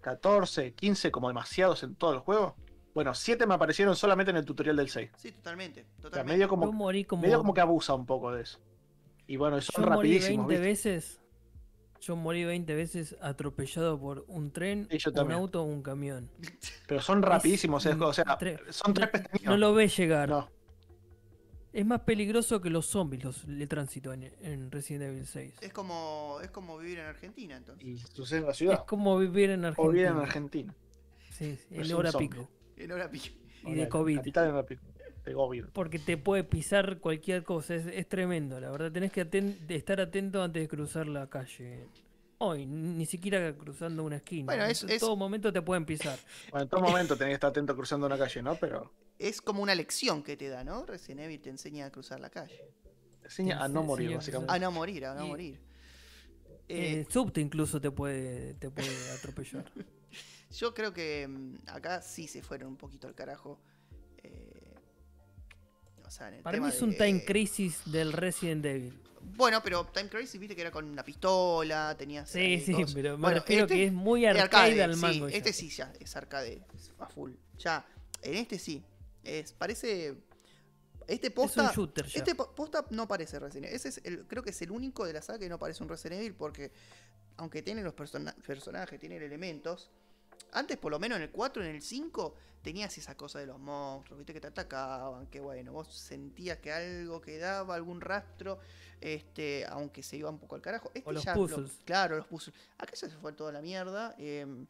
14, 15 como demasiados en todo el juego. Bueno, 7 me aparecieron solamente en el tutorial del 6. Sí, totalmente. O sea, totalmente. medio Yo como, morí como. medio como que abusa un poco de eso. Y bueno, son yo morí rapidísimos, 20 ¿viste? veces. Yo morí 20 veces atropellado por un tren, un auto o un camión. Pero son rapidísimos, Es o sea, son tres no, pestañas. no lo ves llegar. No, Es más peligroso que los zombies los, el tránsito en, en Resident Evil 6. Es como, es como vivir en Argentina, entonces. y sucede en la Es ciudad. como vivir en Argentina. O bien en Argentina. Sí, sí, en hora pico. En hora pico. Y de COVID. Capital en pico. De COVID. Porque te puede pisar cualquier cosa. Es, es tremendo, la verdad. Tenés que aten- estar atento antes de cruzar la calle. Hoy, ni siquiera cruzando una esquina. Bueno, en es- es- todo momento te pueden pisar. Bueno, en todo momento tenés que estar atento cruzando una calle, ¿no? Pero es como una lección que te da, ¿no? Resident Evil te enseña a cruzar la calle. Enseña a Sí, no sí, morir, sí, básicamente. A no morir, a no Y- morir. Eh, Eh, subte incluso te puede, te puede (laughs) atropellar. yo creo que mm, acá sí se fueron un poquito al carajo. Eh, o sea, en el Para mí es un time crisis del Resident Evil. Bueno, pero Time Crisis, viste que era con una pistola, tenías. Sí, ahí sí, cosas. pero Bueno, refiero este que es muy es arcade, al sí, mango. ya. este sí ya es arcade a full. Ya, en este sí. Es, parece. Este posta. es un shooter ya. Este po- posta no parece Resident Evil. Ese es el, creo que es el único de la saga que no parece un Resident Evil porque, aunque tiene los persona- personajes, tiene elementos. Antes, por lo menos en el 4, en el 5, tenías esa cosa de los monstruos, viste que te atacaban, que bueno, vos sentías que algo quedaba, algún rastro, este, aunque se iba un poco al carajo. Este O los ya lo- puzzles. claro, los puzzles. Acá ya se fue toda la mierda. em,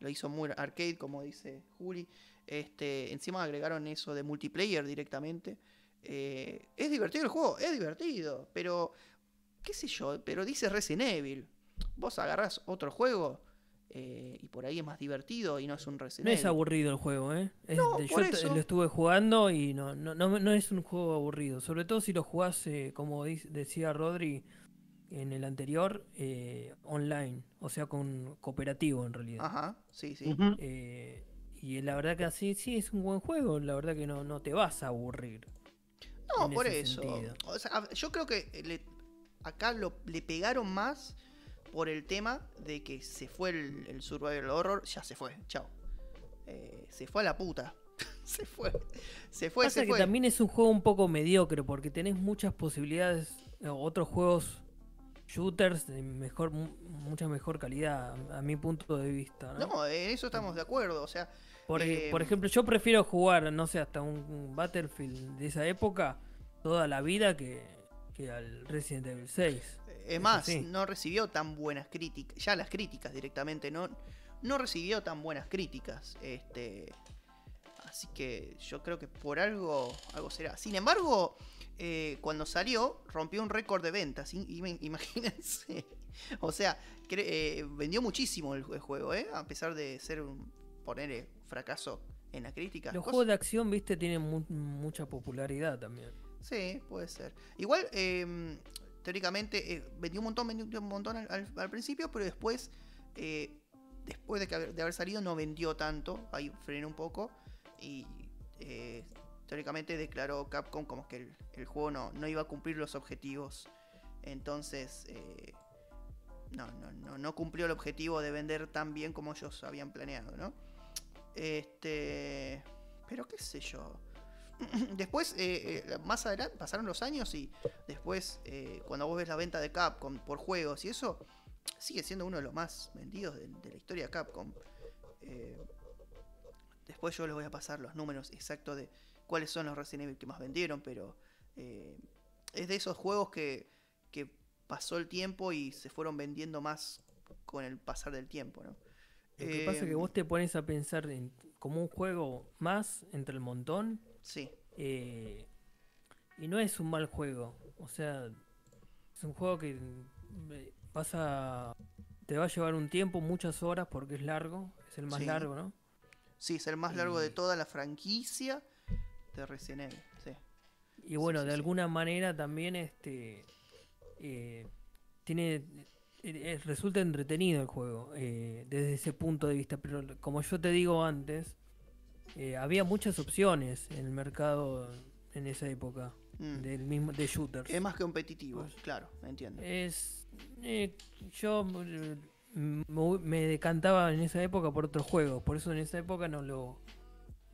lo hizo muy arcade, como dice Juli. Este, encima agregaron eso de multiplayer directamente. Eh, es divertido el juego, es divertido, pero qué sé yo, pero dice Resident Evil. Vos agarrás otro juego eh, y por ahí es más divertido y no es un Resident No es Evil. aburrido el juego, ¿eh? Es No, de- yo por t- eso. lo estuve jugando y no, no, no, no es un juego aburrido. Sobre todo si lo jugás, eh, como decía Rodri en el anterior, eh, online. O sea, con cooperativo en realidad. Ajá, sí, sí. Eh, y la verdad que así sí es un buen juego. La verdad que no, no te vas a aburrir. No, por eso. O sea, yo creo que le- acá lo, le pegaron más por el tema de que se fue el, el survival horror. Ya se fue, chao. Eh, se fue a la puta. (laughs) se fue. Se fue, Pasa se que fue. también es un juego un poco mediocre porque tenés muchas posibilidades, eh, otros juegos shooters de mejor, mu- mucha mejor calidad a, a mi punto de vista. ¿no? No, en eso estamos de acuerdo. O sea, por, eh, por ejemplo, yo prefiero jugar, no sé, hasta un, Battlefield de esa época toda la vida que, que al Resident Evil 6. es más, no recibió tan buenas críticas. Ya las críticas directamente, no, no recibió tan buenas críticas. Este. Así que yo creo que por algo, algo será. Sin embargo, eh, cuando salió, rompió un récord de ventas. im- im- Imagínense. (laughs) O sea, eh, vendió muchísimo el, el juego, ¿eh? A pesar de ser un, poner fracaso en la crítica. Los juegos de acción, viste, tienen mu- mucha popularidad también. Sí, puede ser. Igual, eh, teóricamente, eh, vendió un montón, vendió un montón al, al- al principio, pero después, eh, después de, que haber, de haber salido, no vendió tanto. Ahí frenó un poco. Y eh, teóricamente declaró Capcom como que el, el juego no, no iba a cumplir los objetivos. Entonces, no, no, no, no cumplió el objetivo de vender tan bien como ellos habían planeado, ¿no? Este. Pero qué sé yo. (clears throat) Después, eh, eh, más adelante, pasaron los años y después, eh, cuando vos ves la venta de Capcom por juegos y eso, sigue siendo uno de los más vendidos de, la historia de Capcom. Después yo les voy a pasar los números exactos de cuáles son los Resident Evil que más vendieron, pero es de esos juegos que, que pasó el tiempo y se fueron vendiendo más con el pasar del tiempo, ¿no? Lo que pasa es que Em, vos te pones a pensar en, como un juego más entre el montón Sí, eh, y no es un mal juego. O sea, es un juego que eh, vas a, te va a llevar un tiempo, muchas horas porque es largo, es el más Sí. largo, ¿no? sí, es el más largo de toda la franquicia de Resident Evil, sí. Y bueno, sí, de alguna manera también este eh, tiene eh, eh, resulta entretenido el juego eh, desde ese punto de vista. Pero como yo te digo antes, eh, había muchas opciones en el mercado en esa época Mm. del mismo de shooters. Es más competitivo, Pues- claro, entiendo. Es eh, yo eh, me, me decantaba en esa época por otros juegos, por eso en esa época no lo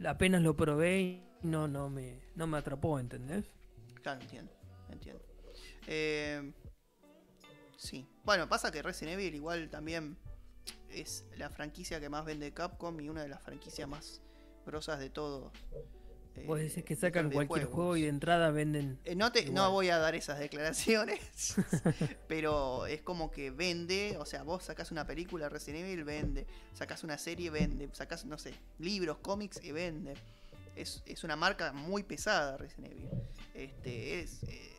apenas lo probé y no no me no me atrapó, ¿entendés? Claro, entiendo, entiendo. Eh, sí. Bueno, pasa que Resident Evil igual también es la franquicia que más vende Capcom y una de las franquicias más grosas de todos. eh, Vos decís que sacan cualquier juego y de entrada venden. Eh, no, te, no voy a dar esas declaraciones, (laughs) pero es como que vende, o sea, vos sacás una película Resident Evil, vende, sacás una serie, vende, sacás, no sé, libros, cómics y vende. Es, es una marca muy pesada Resident Evil. Este, es, eh,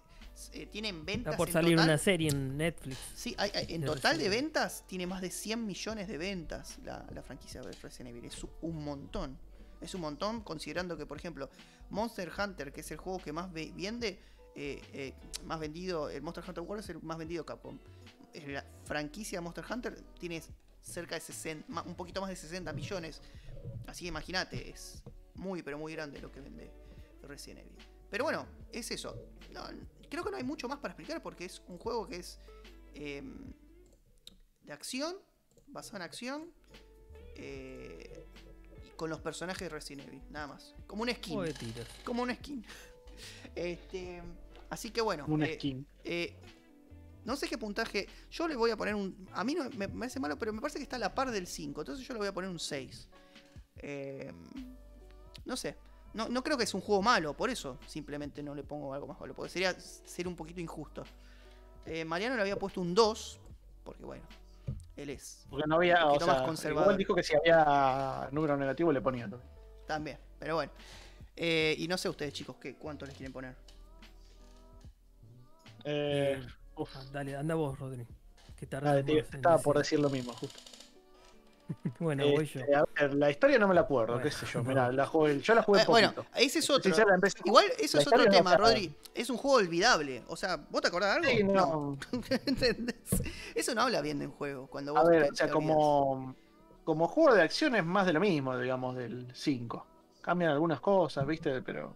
eh, tienen ventas Está por en salir total- una serie en Netflix. Sí, hay- hay- en total de ventas tiene más de 100 millones de ventas la, la franquicia de Resident Evil. Es un montón. Es un montón, considerando que, por ejemplo, Monster Hunter, que es el juego que más ve- vende, eh, eh, más vendido, el Monster Hunter World es el más vendido Capcom. La franquicia Monster Hunter tiene cerca de 60, ma- un poquito más de 60 millones. Así que imagínate, es muy, pero muy grande lo que vende Resident Evil. Pero bueno, es eso. No, creo que no hay mucho más para explicar porque es un juego que es eh, de acción, basado en acción, eh, y con los personajes de Resident Evil, nada más. Como un skin. Como un skin. Este, así que bueno. Un eh, skin. eh, no sé qué puntaje. Yo le voy a poner un. A mí no me, me hace malo, pero me parece que está a la par del 5. Entonces yo le voy a poner un 6. Eh, no sé. No, no creo que es un juego malo, por eso simplemente no le pongo algo más malo. Porque sería ser un poquito injusto. Eh, Mariano le había puesto un 2. Porque bueno, él es Porque no había. un O poquito más sea, conservador. igual dijo que si había número negativo le ponía. ¿no? también. Pero bueno. Eh, y no sé ustedes, chicos, ¿qué, ¿cuánto les quieren poner? Eh, uf, Ah, dale, anda vos, Rodri. Que en estaba por decir. decir lo mismo, justo. (laughs) Bueno, Este, voy yo. a ver, la historia no me la acuerdo, Bueno, qué sé yo. no. Mirá, la jugué- yo la jugué Eh, bueno, ese es otro. Empecé- Igual eso la es otro no tema, está- Rodri. Es un juego olvidable. O sea, ¿vos te acordás de algo? Sí, no. (laughs) ¿Entendés? Eso no habla bien de un juego. Cuando A vos ver, te- o sea, como, como juego de acción es más de lo mismo, digamos, del 5. Cambian algunas cosas, ¿viste? Pero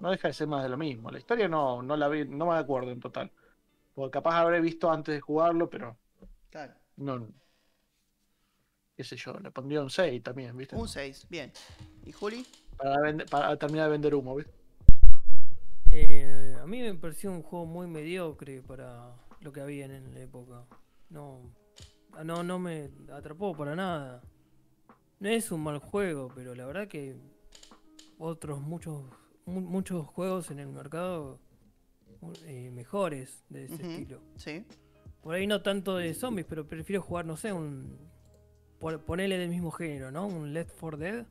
no deja de ser más de lo mismo. La historia no, no la vi, no me acuerdo en total. Porque capaz habré visto antes de jugarlo, pero. Claro. no. Qué sé yo, le pondría un 6 también, ¿viste? Un 6, bien. ¿Y Juli? Para, terminar de vender humo, ¿viste? Eh, a mí me pareció un juego muy mediocre para lo que había en la época. No, no, no me atrapó para nada. No es un mal juego, pero la verdad que otros muchos mu- muchos juegos en el mercado eh, mejores de ese estilo. Sí. Por ahí no tanto de zombies, pero prefiero jugar, no sé, un por- ponele del mismo género, ¿no? Un Left 4 Dead.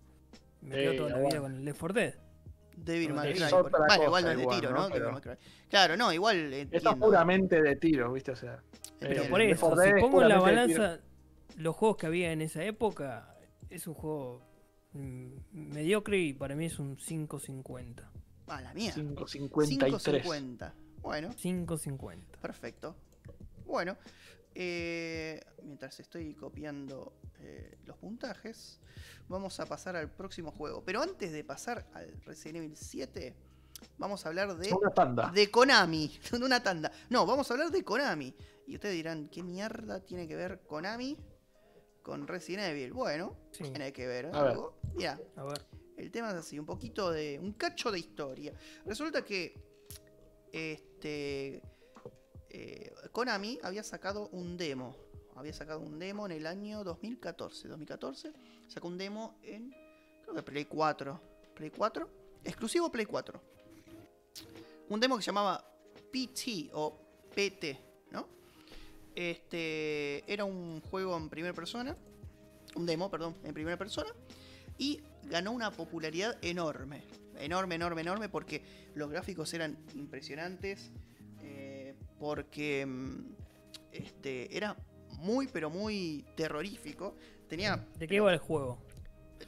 Me quedo toda la bueno. vida con el Left 4 Dead. Devil May Cry. Bueno, igual no es de tiro, ¿no? ¿no? Pero-. Claro, no, igual Esto es entiendo. puramente de tiros, ¿viste? O sea. Pero eh, por eso, 4 si pongo en la tiro. balanza los juegos que había en esa época, es un juego mm, mediocre y para mí es un 5.50. Ah, la mía. 5.53. 5.50. Bueno, 5.50. perfecto. Bueno, eh, mientras estoy copiando eh, los puntajes, vamos a pasar al próximo juego. Pero antes de pasar al Resident Evil 7, vamos a hablar de, Una tanda. de Konami. De (laughs) una tanda. No, vamos a hablar de Konami. Y ustedes dirán, ¿qué mierda tiene que ver Konami con Resident Evil? Bueno, Sí. tiene que ver A ver. algo. Mira, ver. el tema es así, un poquito de. un cacho de historia. Resulta que. Este. Eh, Konami había sacado un demo. Había sacado un demo en el año 2014. 2014 sacó un demo en. Play 4. Play 4. Exclusivo Play 4. Un demo que se llamaba PT o PT, ¿no? Este. Era un juego en primera persona. Un demo, perdón, en primera persona y ganó una popularidad enorme. Enorme, enorme, enorme, porque los gráficos eran impresionantes, porque mm, este, era muy, pero muy terrorífico. Tenía... ¿De qué va el juego?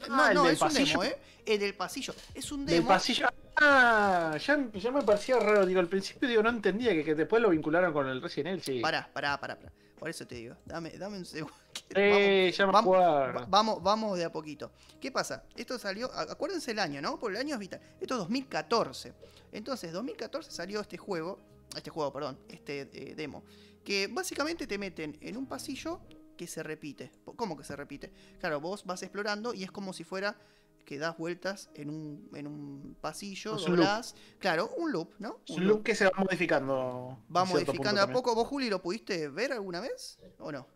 No, Ah, el no, del es un pasillo. demo, ¿eh? El del pasillo. Es un Del demo... pasillo. Ah, ya, ya me parecía raro. Digo, al principio digo, no entendía que, que después lo vincularon con el Resident Evil. Sí, Pará, pará, pará, pará. Por eso te digo, dame, dame un segundo. (laughs) Sí, ya me vamos, va- vamos, vamos de a poquito. ¿Qué pasa? Esto salió, acuérdense el año, ¿no? Porque el año es vital. Esto es 2014. Entonces, 2014 salió este juego, este juego, perdón, este eh, demo, que básicamente te meten en un pasillo que se repite. ¿Cómo que se repite? Claro, vos vas explorando y es como si fuera que das vueltas en un, en un pasillo, Es un loop. doblás. Claro, un loop, ¿no? Un look que se va modificando. Va modificando a poco. ¿Vos, Juli, lo pudiste ver alguna vez? ¿O no?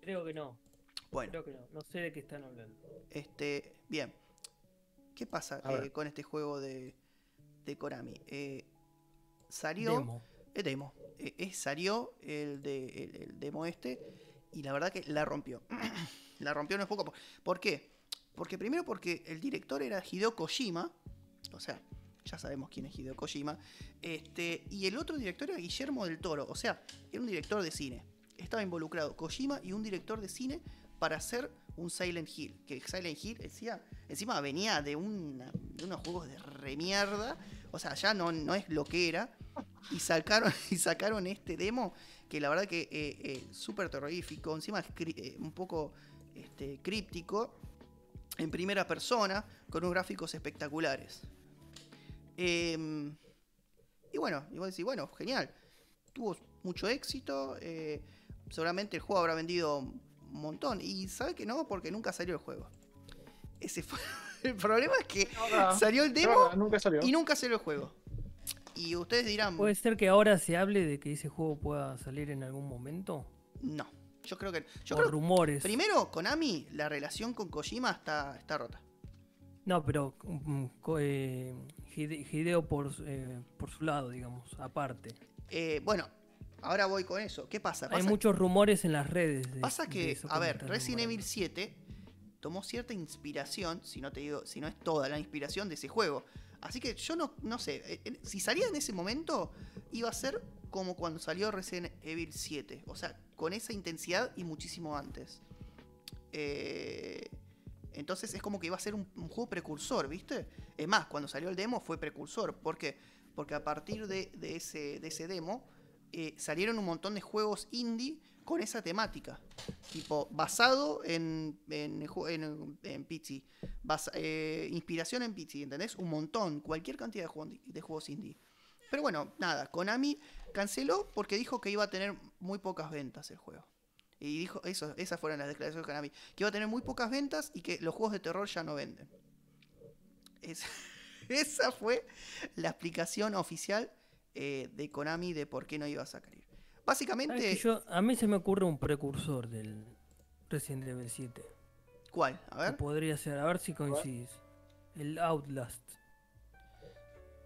Creo que no. Bueno. Creo que no. No sé de qué están hablando. Este, bien. ¿Qué pasa eh, con este juego de, de Konami? Eh, salió. Demo. El demo. Eh, eh, salió el, de, el, el demo este. Y la verdad que la rompió. (clears throat) la rompió no es poco. ¿Por qué? Porque primero porque el director era Hideo Kojima. O sea, ya sabemos quién es Hideo Kojima. Este, y el otro director era Guillermo del Toro. O sea, era un director de cine. Estaba involucrado Kojima y un director de cine para hacer un Silent Hill. Que Silent Hill decía, encima venía de, una- de unos juegos de remierda. O sea, ya no, no es lo que era. Y sacaron, (laughs) y sacaron este demo que la verdad que eh, eh, súper terrorífico. Encima es eh, un poco este, críptico. En primera persona, con unos gráficos espectaculares. Em, y bueno, y vos decís, bueno, genial. Tuvo mucho éxito. eh, seguramente el juego habrá vendido un montón. Y sabe que no, porque nunca salió el juego. Ese fue. (laughs) (laughs) El problema es que salió el demo ahora nunca salió. y nunca salió el juego. Y ustedes dirán, ¿Puede ser que ahora se hable de que ese juego pueda salir en algún momento? no. Yo creo que. Yo creo rumores. Primero, Konami, la relación con Kojima está, está rota. No, pero mm, eh, Hide- Hideo por, su- eh, por su lado, digamos, aparte. Eh, bueno, ahora voy con eso. ¿Qué pasa? Hay Pasa- muchos rumores en las redes. de- Pasa que, a ver, Resident Evil rumorando. 7 tomó cierta inspiración, si no te digo, si no es toda la inspiración de ese juego. Así que yo no, no sé, eh, eh, si salía en ese momento, iba a ser como cuando salió Resident Evil 7. O sea, con esa intensidad y muchísimo antes. Eh, entonces es como que iba a ser un, juego precursor, ¿viste? Es más, cuando salió el demo fue precursor. ¿Por qué? Porque a partir de, de ese, de ese demo salieron un montón de juegos indie con esa temática. Tipo, basado en, en, Pizzi. Eh, inspiración en Pizzi, ¿entendés? Un montón, cualquier cantidad de juegos, indie. Pero bueno, nada, Konami canceló porque dijo que iba a tener muy pocas ventas el juego. Y dijo, eso, esas fueron las declaraciones de Konami. Que iba a tener muy pocas ventas y que los juegos de terror ya no venden. Esa, (laughs) esa fue la explicación oficial eh, de Konami de por qué no iba a sacar. ¿Sabes Básicamente, yo- a mí se me ocurre un precursor del Resident Evil 7. ¿cuál? A ver. podría ser, a ver si coincidís. El Outlast.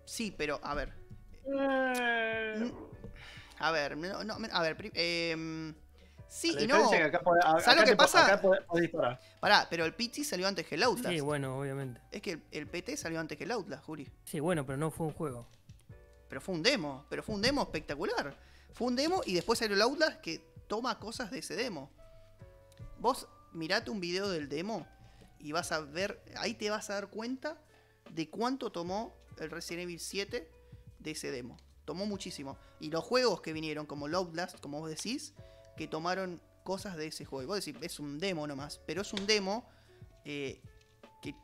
Sí, pero a ver. Eh, A ver, no, no, a ver. em, sí y no. acá a- ¿Sabes lo que pasa? Acá. Pará, pero el Pizzi salió antes que el Outlast. Sí, bueno, obviamente. Es que el, el PT salió antes que el Outlast, Juri. Sí, bueno, pero no fue un juego. Pero fue un demo, pero fue un demo espectacular. Fue un demo y después salió el Outlast que toma cosas de ese demo. Vos mirate un video del demo y vas a ver, ahí te vas a dar cuenta de cuánto tomó el Resident Evil 7 de ese demo. Tomó muchísimo. Y los juegos que vinieron, como Outlast, como vos decís, que tomaron cosas de ese juego. Vos decís, es un demo nomás, pero es un demo eh, que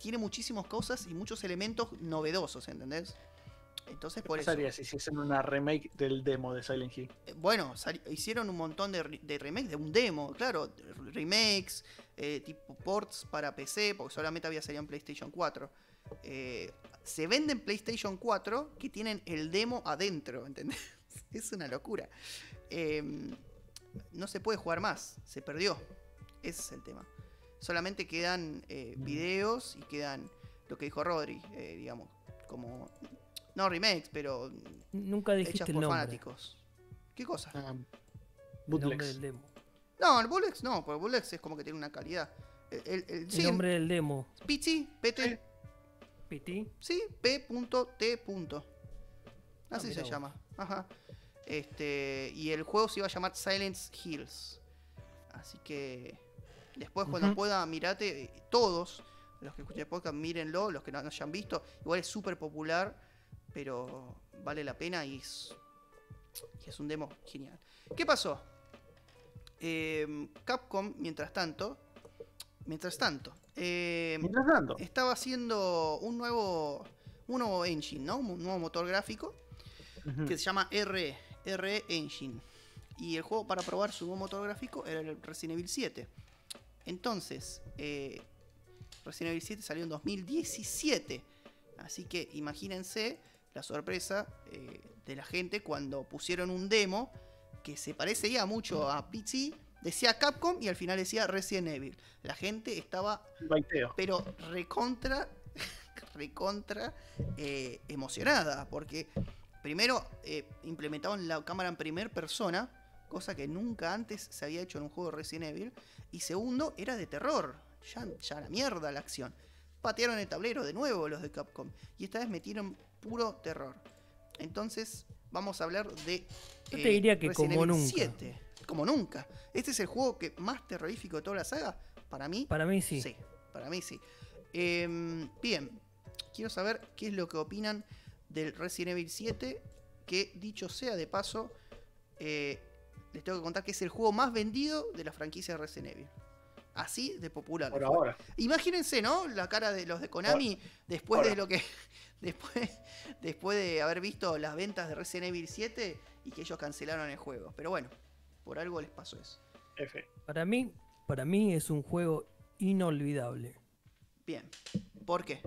tiene muchísimas cosas y muchos elementos novedosos, ¿entendés? Entonces por ¿Qué eso. pasaría si hiciesen una remake del demo de Silent Hill? Eh, Bueno, hicieron un montón de, re- de remakes, de un demo, claro, remakes, eh, tipo ports para PC, porque solamente había salido en PlayStation 4. Eh, se venden PlayStation 4 que tienen el demo adentro, ¿entendés? (laughs) Es una locura. Eh, no se puede jugar más, se perdió. Ese es el tema. Solamente quedan Mm. videos y quedan lo que dijo Rodri, digamos, como... No remakes, pero Nunca dijiste hechas el por nombre. fanáticos. ¿Qué cosa? Ah, El nombre bootlegs. del demo. No, el Bullets no, porque el Bullets es como que tiene una calidad. El, el, el- El sí, nombre del demo. Pizzi, PT, PT. sí, P.T. Ah, Así se vos. llama. Ajá. Este, y el juego se iba a llamar Silence Hills. Así que después cuando Ujú. pueda, mirate, eh, todos los que escuchen el podcast, mírenlo, los que no, no hayan visto. Igual es súper popular, pero vale la pena y es, y es un demo genial. ¿Qué pasó? Eh, Capcom, mientras tanto, mientras tanto, eh, Mientras tanto, estaba haciendo un nuevo, un nuevo engine, ¿no? Un nuevo motor gráfico que se llama R, R Engine. Y el juego para probar su nuevo motor gráfico era el Resident Evil 7. Entonces, eh, Resident Evil 7 salió en 2017. Así que imagínense la sorpresa eh, de la gente cuando pusieron un demo que se parecía mucho a PC, decía Capcom y al final decía Resident Evil. La gente estaba baiteo. pero recontra, (laughs) recontra eh, emocionada, porque primero eh, implementaron la cámara en primer persona, cosa que nunca antes se había hecho en un juego de Resident Evil, y segundo, era de terror, ya, ya la mierda la acción. Patearon el tablero de nuevo los de Capcom, y esta vez metieron puro terror. Entonces, vamos a hablar de... Yo te diría que Resident como Evil nunca. 7. como nunca. Este es el juego que más terrorífico de toda la saga. Para mí, Para mí sí. Sí, para mí sí. Em, bien, quiero saber qué es lo que opinan del Resident Evil 7, que dicho sea de paso, eh, les tengo que contar que es el juego más vendido de la franquicia de Resident Evil. Así de popular. Por ahora. Imagínense, ¿no? La cara de los de Konami después de lo que. Después, (laughs) después de haber visto las ventas de Resident Evil 7 y que ellos cancelaron el juego. Pero bueno, por algo les pasó eso. F. Para mí, para mí es un juego inolvidable. Bien. ¿Por qué?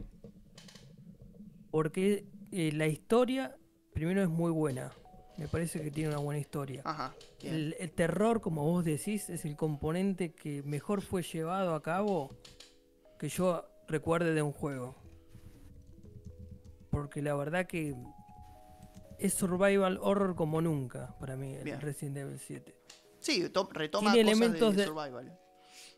Porque eh, la historia, primero, es muy buena. Me parece que tiene una buena historia. Ajá. El, el terror, como vos decís, es el componente que mejor fue llevado a cabo que yo recuerde de un juego. Porque la verdad que es survival horror como nunca para mí el Bien. Resident Evil 7. Sí, to- retoma Tiene cosas elementos de, de- survival.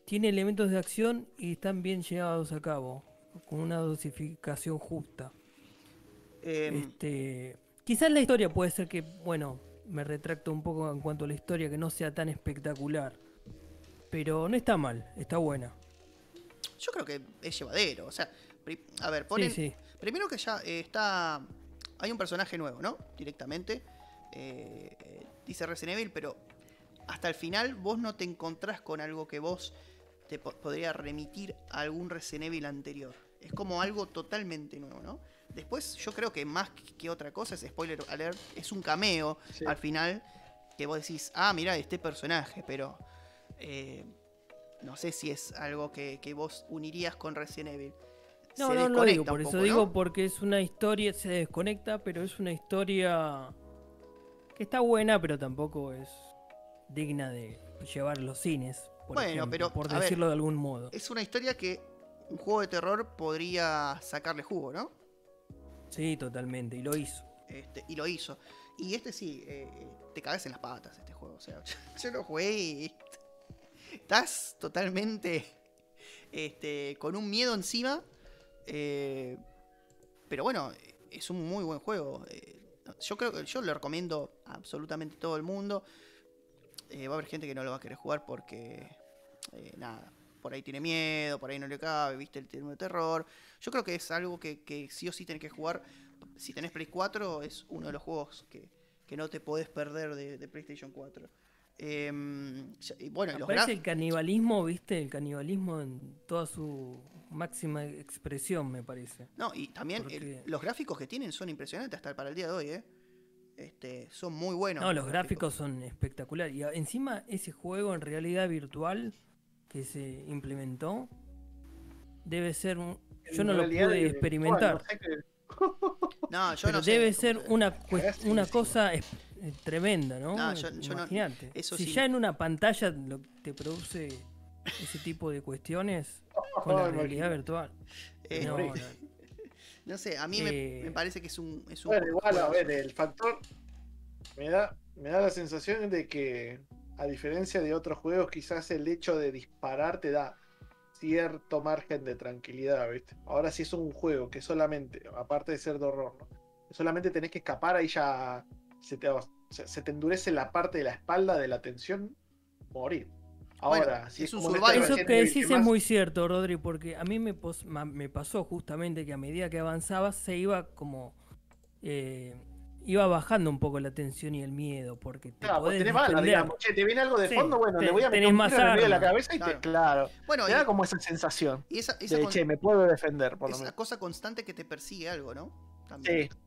Tiene elementos de acción y están bien llevados a cabo, con una dosificación justa. Em, Este, quizás la historia puede ser que, bueno, me retracto un poco en cuanto a la historia, que no sea tan espectacular. Pero no está mal, está buena. Yo creo que es llevadero. O sea, a ver, ponen. Sí, sí. Primero que ya eh, está. Hay un personaje nuevo, ¿no? Directamente. Eh, dice Resident Evil, pero hasta el final vos no te encontrás con algo que vos te po- podría remitir a algún Resident Evil anterior. Es como algo totalmente nuevo, ¿no? Después, yo creo que más que- que otra cosa, es spoiler alert, es un cameo Sí. al final que vos decís, ah, mira, este personaje, pero eh, no sé si es algo que, que vos unirías con Resident Evil. No, Se no lo digo, por eso poco, digo ¿no? porque es una historia, se desconecta, pero es una historia que está buena, pero tampoco es digna de llevar los cines, por Bueno, ejemplo, pero, por ver, decirlo de algún modo. Es una historia que un juego de terror podría sacarle jugo, ¿no? Sí, totalmente, y lo hizo. Este, y lo hizo. Y este sí, eh, te cagas en las patas este juego. O sea, (laughs) yo lo jugué y estás totalmente este, con un miedo encima. Eh, pero bueno, es un muy buen juego. eh, yo creo que yo lo recomiendo a absolutamente todo el mundo. Eh, va a haber gente que no lo va a querer jugar porque, nada, por ahí tiene miedo, por ahí no le cabe, viste el término de terror. Yo creo que es algo que, que sí o sí tenés que jugar. Si tenés Play 4, es uno de los juegos que, que no te podés perder de, de PlayStation 4. Y bueno, los graf- el canibalismo, ¿viste? El canibalismo en toda su máxima expresión, me parece. No, y también el- los gráficos que tienen son impresionantes hasta para el día de hoy, ¿eh? Este, son muy buenos. No, los gráficos son espectaculares. Y a- encima ese juego en realidad virtual que se implementó debe ser un... Yo En no lo pude eh, experimentar. bueno, no sé qué- (laughs) No, yo pero no sé debe ser se- una, una cosa es- eh, tremenda, ¿no? No, yo- yo no- Imagínate. eso si sí. ya en una pantalla lo- te produce ese tipo de cuestiones (laughs) con la realidad virtual. Eh, no, morí. no. No sé, a mí me, Eh, me parece que es un. Es un Bueno, igual, a ver, el factor me da, me da la sensación de que, a diferencia de otros juegos, quizás el hecho de disparar te da cierto margen de tranquilidad, ¿viste? Ahora si es un juego que solamente, aparte de ser de horror, ¿no? Solamente tenés que escapar, ahí ya se te, se, se te endurece la parte de la espalda de la tensión, morir. Bueno, Ahora, si es un este Eso que decís es muy cierto, Rodri, porque a mí me, pos- me pasó justamente que a medida que avanzaba se iba como... eh, iba bajando un poco la tensión y el miedo, porque te Claro, pues podés tenés defender. digamos. Che, te viene algo de Sí, fondo, bueno, te- le voy a meter más en de la cabeza y Claro. te, claro. Bueno, Te y, da como esa sensación y esa, esa de, con- che, me puedo defender, por lo esa menos. cosa constante que te persigue algo, ¿no? También. Sí,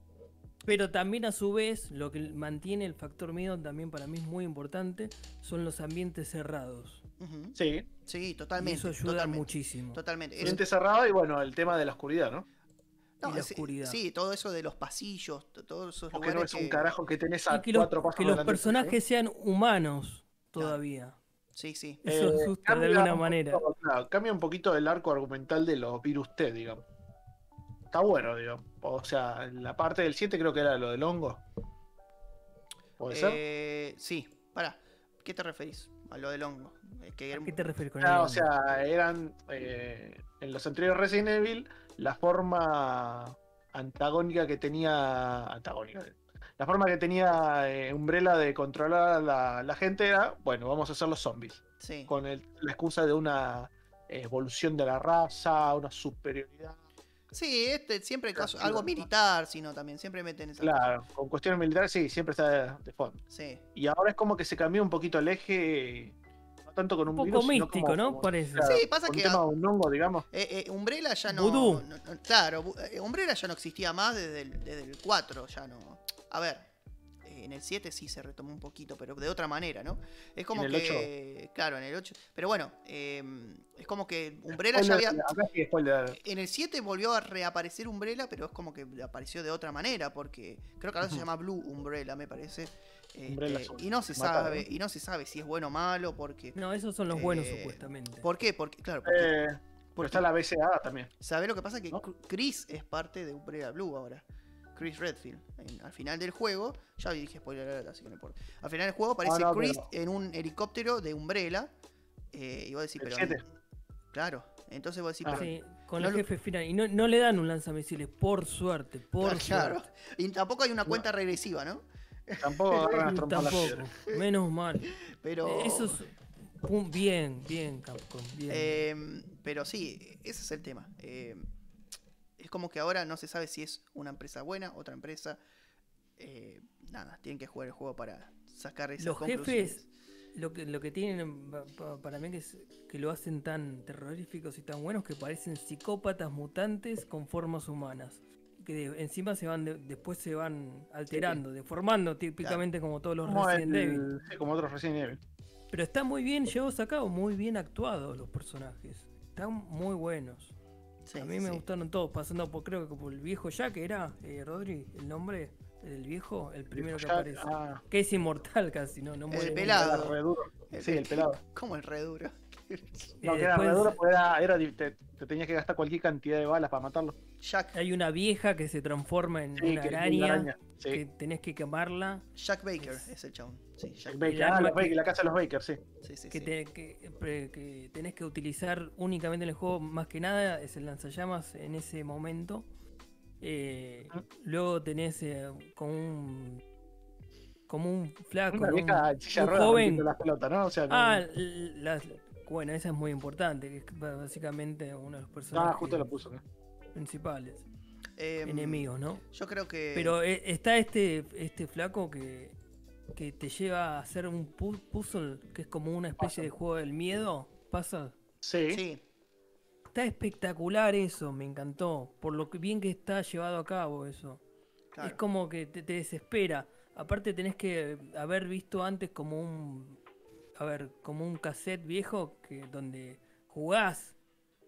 Pero también a su vez, lo que mantiene el factor miedo también para mí es muy importante, son los ambientes cerrados. Ujú. sí. Sí, Y totalmente. eso ayuda totalmente, muchísimo. Totalmente. Es- Mente cerrada y bueno, el tema de la oscuridad, ¿no? no, y la es- oscuridad. Sí, todo eso de los pasillos, todos esos Porque no es un que- carajo que tenés a Y que los, cuatro pasos que los personajes sean humanos todavía. Sí, sí. Eso Eh, asusta de alguna un manera. cambia un poquito el arco argumental de los virus T, digamos. Está bueno, digamos. O sea, en la parte del 7 creo que era lo del hongo. ¿Puede ser? Eh, sí, pará. ¿Qué te referís? A lo del hongo. Es que ¿A qué te refieres con Ah, el o hongo? sea, eran eh, en los anteriores Resident Evil la forma antagónica que tenía antagónica la forma que tenía eh, Umbrella de controlar a la, la gente era, bueno, vamos a hacer los zombies. Sí. Con el- la excusa de una eh, evolución de la raza, una superioridad. Sí, este siempre hay caso- algo militar, sino también, siempre meten esa Claro, con cuestiones militares sí, siempre está de, de fondo. Sí. Y ahora es como que se cambió un poquito el eje, no tanto con un, Un poco virus, sino místico, como- ¿no? como- Parece. claro, Sí, pasa con que un tema a- de un hongo, digamos. Eh, eh, Umbrella ya no, no- no- Claro, eh, Umbrella ya no existía más desde el, desde el 4, ya no. A ver, en el 7 sí se retomó un poquito, pero de otra manera, ¿no? Es como En el que. Claro, en el 8. Pero bueno, eh, es como que Umbrella ya había. En el 7 volvió a reaparecer Umbrella, pero es como que apareció de otra manera, porque creo que ahora se (laughs) llama Blue Umbrella, me parece. Umbrella Este, azul. y no se Mataron. sabe, y no se sabe si es bueno o malo, porque. No, esos son los buenos Eh, supuestamente. ¿Por qué? Porque, claro, porque, Eh, pero porque- está la BCA también. ¿Sabés lo que pasa? Que Chris es parte de Umbrella Blue ahora. Chris Redfield. En- al final del juego, ya dije spoiler alert, así que no importa. Al final del juego aparece no, Chris pero- en un helicóptero de Umbrella. Eh, y vos decís, El pero. siete. Claro. Entonces vos decís, Ah. pero. Sí, con no el lo- jefe final. Y no, no le dan un lanzamisiles, por suerte, por Ah, claro. suerte. Y tampoco hay una cuenta regresiva, ¿no? Tampoco agarran Tampoco, menos mal. Pero. Eso es pum, bien, bien, Capcom, bien. Eh, pero sí, ese es el tema. Eh, es como que ahora no se sabe si es una empresa buena, otra empresa. Eh, nada, tienen que jugar el juego para sacar esas Los conclusiones. jefes, lo que, lo que tienen pa- pa- para mí que, es, que lo hacen tan terroríficos y tan buenos que parecen psicópatas mutantes con formas humanas. Que de- encima se van de- después se van alterando, deformando típicamente como todos los Como, Resident Evil. sí, como otros Resident Evil. Pero está muy bien llevados a cabo, muy bien actuados los personajes. Están muy buenos. Sí, a mí me sí. gustaron todos, pasando por creo que por el viejo Jack era, eh, Rodri, el nombre del viejo, el primero que aparece. ah, Que es inmortal casi, no, no muere nunca. pelado. era re duro. El- Sí, el pelado. Como el re duro. (laughs) No, Eh, que era después re duro porque era, era te tenías que gastar cualquier cantidad de balas para matarlo. Jack, Hay una vieja que se transforma en Sí, una que- una araña, araña, sí. que tenés que quemarla, Jack Baker Es- es el chabón. Sí, Jack Baker. Baker, ah, Baker, que- la casa de los Bakers, sí. Sí, sí, que, sí. te- que- pre- que tenés que utilizar únicamente en el juego, más que nada, es el lanzallamas en ese momento. Eh, luego tenés eh, como un como un flaco, Una vieja un, un joven. las pelotas, ¿no? O sea, Ah, bueno, esa es muy importante, que es básicamente uno de los personajes ah, justo lo puso. ¿no? Principales, Em, enemigos, ¿no? Yo creo que. Pero eh, está este, este flaco que, que te lleva a hacer un pu- puzzle que es como una especie de juego del miedo. Pasa. Sí. Sí, Está espectacular eso, me encantó. Por lo que bien que está llevado a cabo eso. claro. Es como que te, te desespera. Aparte tenés que haber visto antes como un. A ver, como un cassette viejo que donde jugás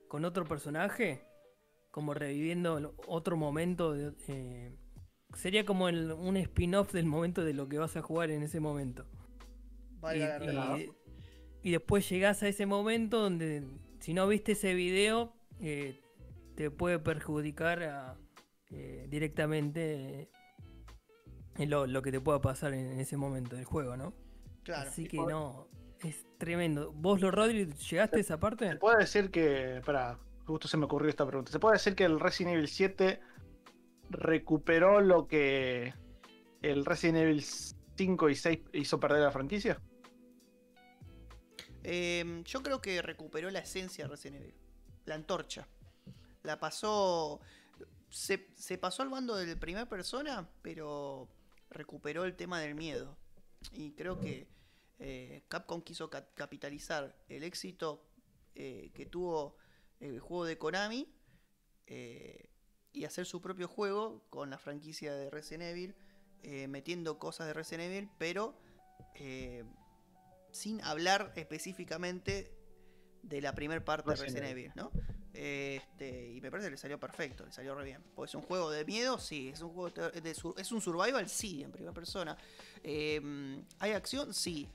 con otro personaje, como reviviendo otro momento. de- eh, sería como el- un spin-off del momento de lo que vas a jugar en ese momento. La Y- y, y después llegás a ese momento donde si no viste ese video eh, te puede perjudicar a- eh, directamente eh, en lo, lo que te pueda pasar en, en ese momento del juego, ¿no? Claro. Así que no, es tremendo. ¿Vos, lo Rodri, llegaste a esa parte? puede decir que. Espera, justo se me ocurrió esta pregunta. ¿Se puede decir que el Resident Evil 7 recuperó lo que el Resident Evil 5 y 6 hizo perder la franquicia? Em, yo creo que recuperó la esencia de Resident Evil. La antorcha. La pasó. Se, pasó al bando del primer persona, pero recuperó el tema del miedo. Y creo que eh, Capcom quiso ca- capitalizar el éxito eh, que tuvo el juego de Konami eh, y hacer su propio juego con la franquicia de Resident Evil, eh, metiendo cosas de Resident Evil, pero eh, sin hablar específicamente de la primer parte de Resident Evil, ¿no? Este, y me parece que le salió perfecto, le salió re bien. Porque es un juego de miedo, sí. Es un juego de, es un survival, sí, en primera persona. ¿Hay acción? Sí.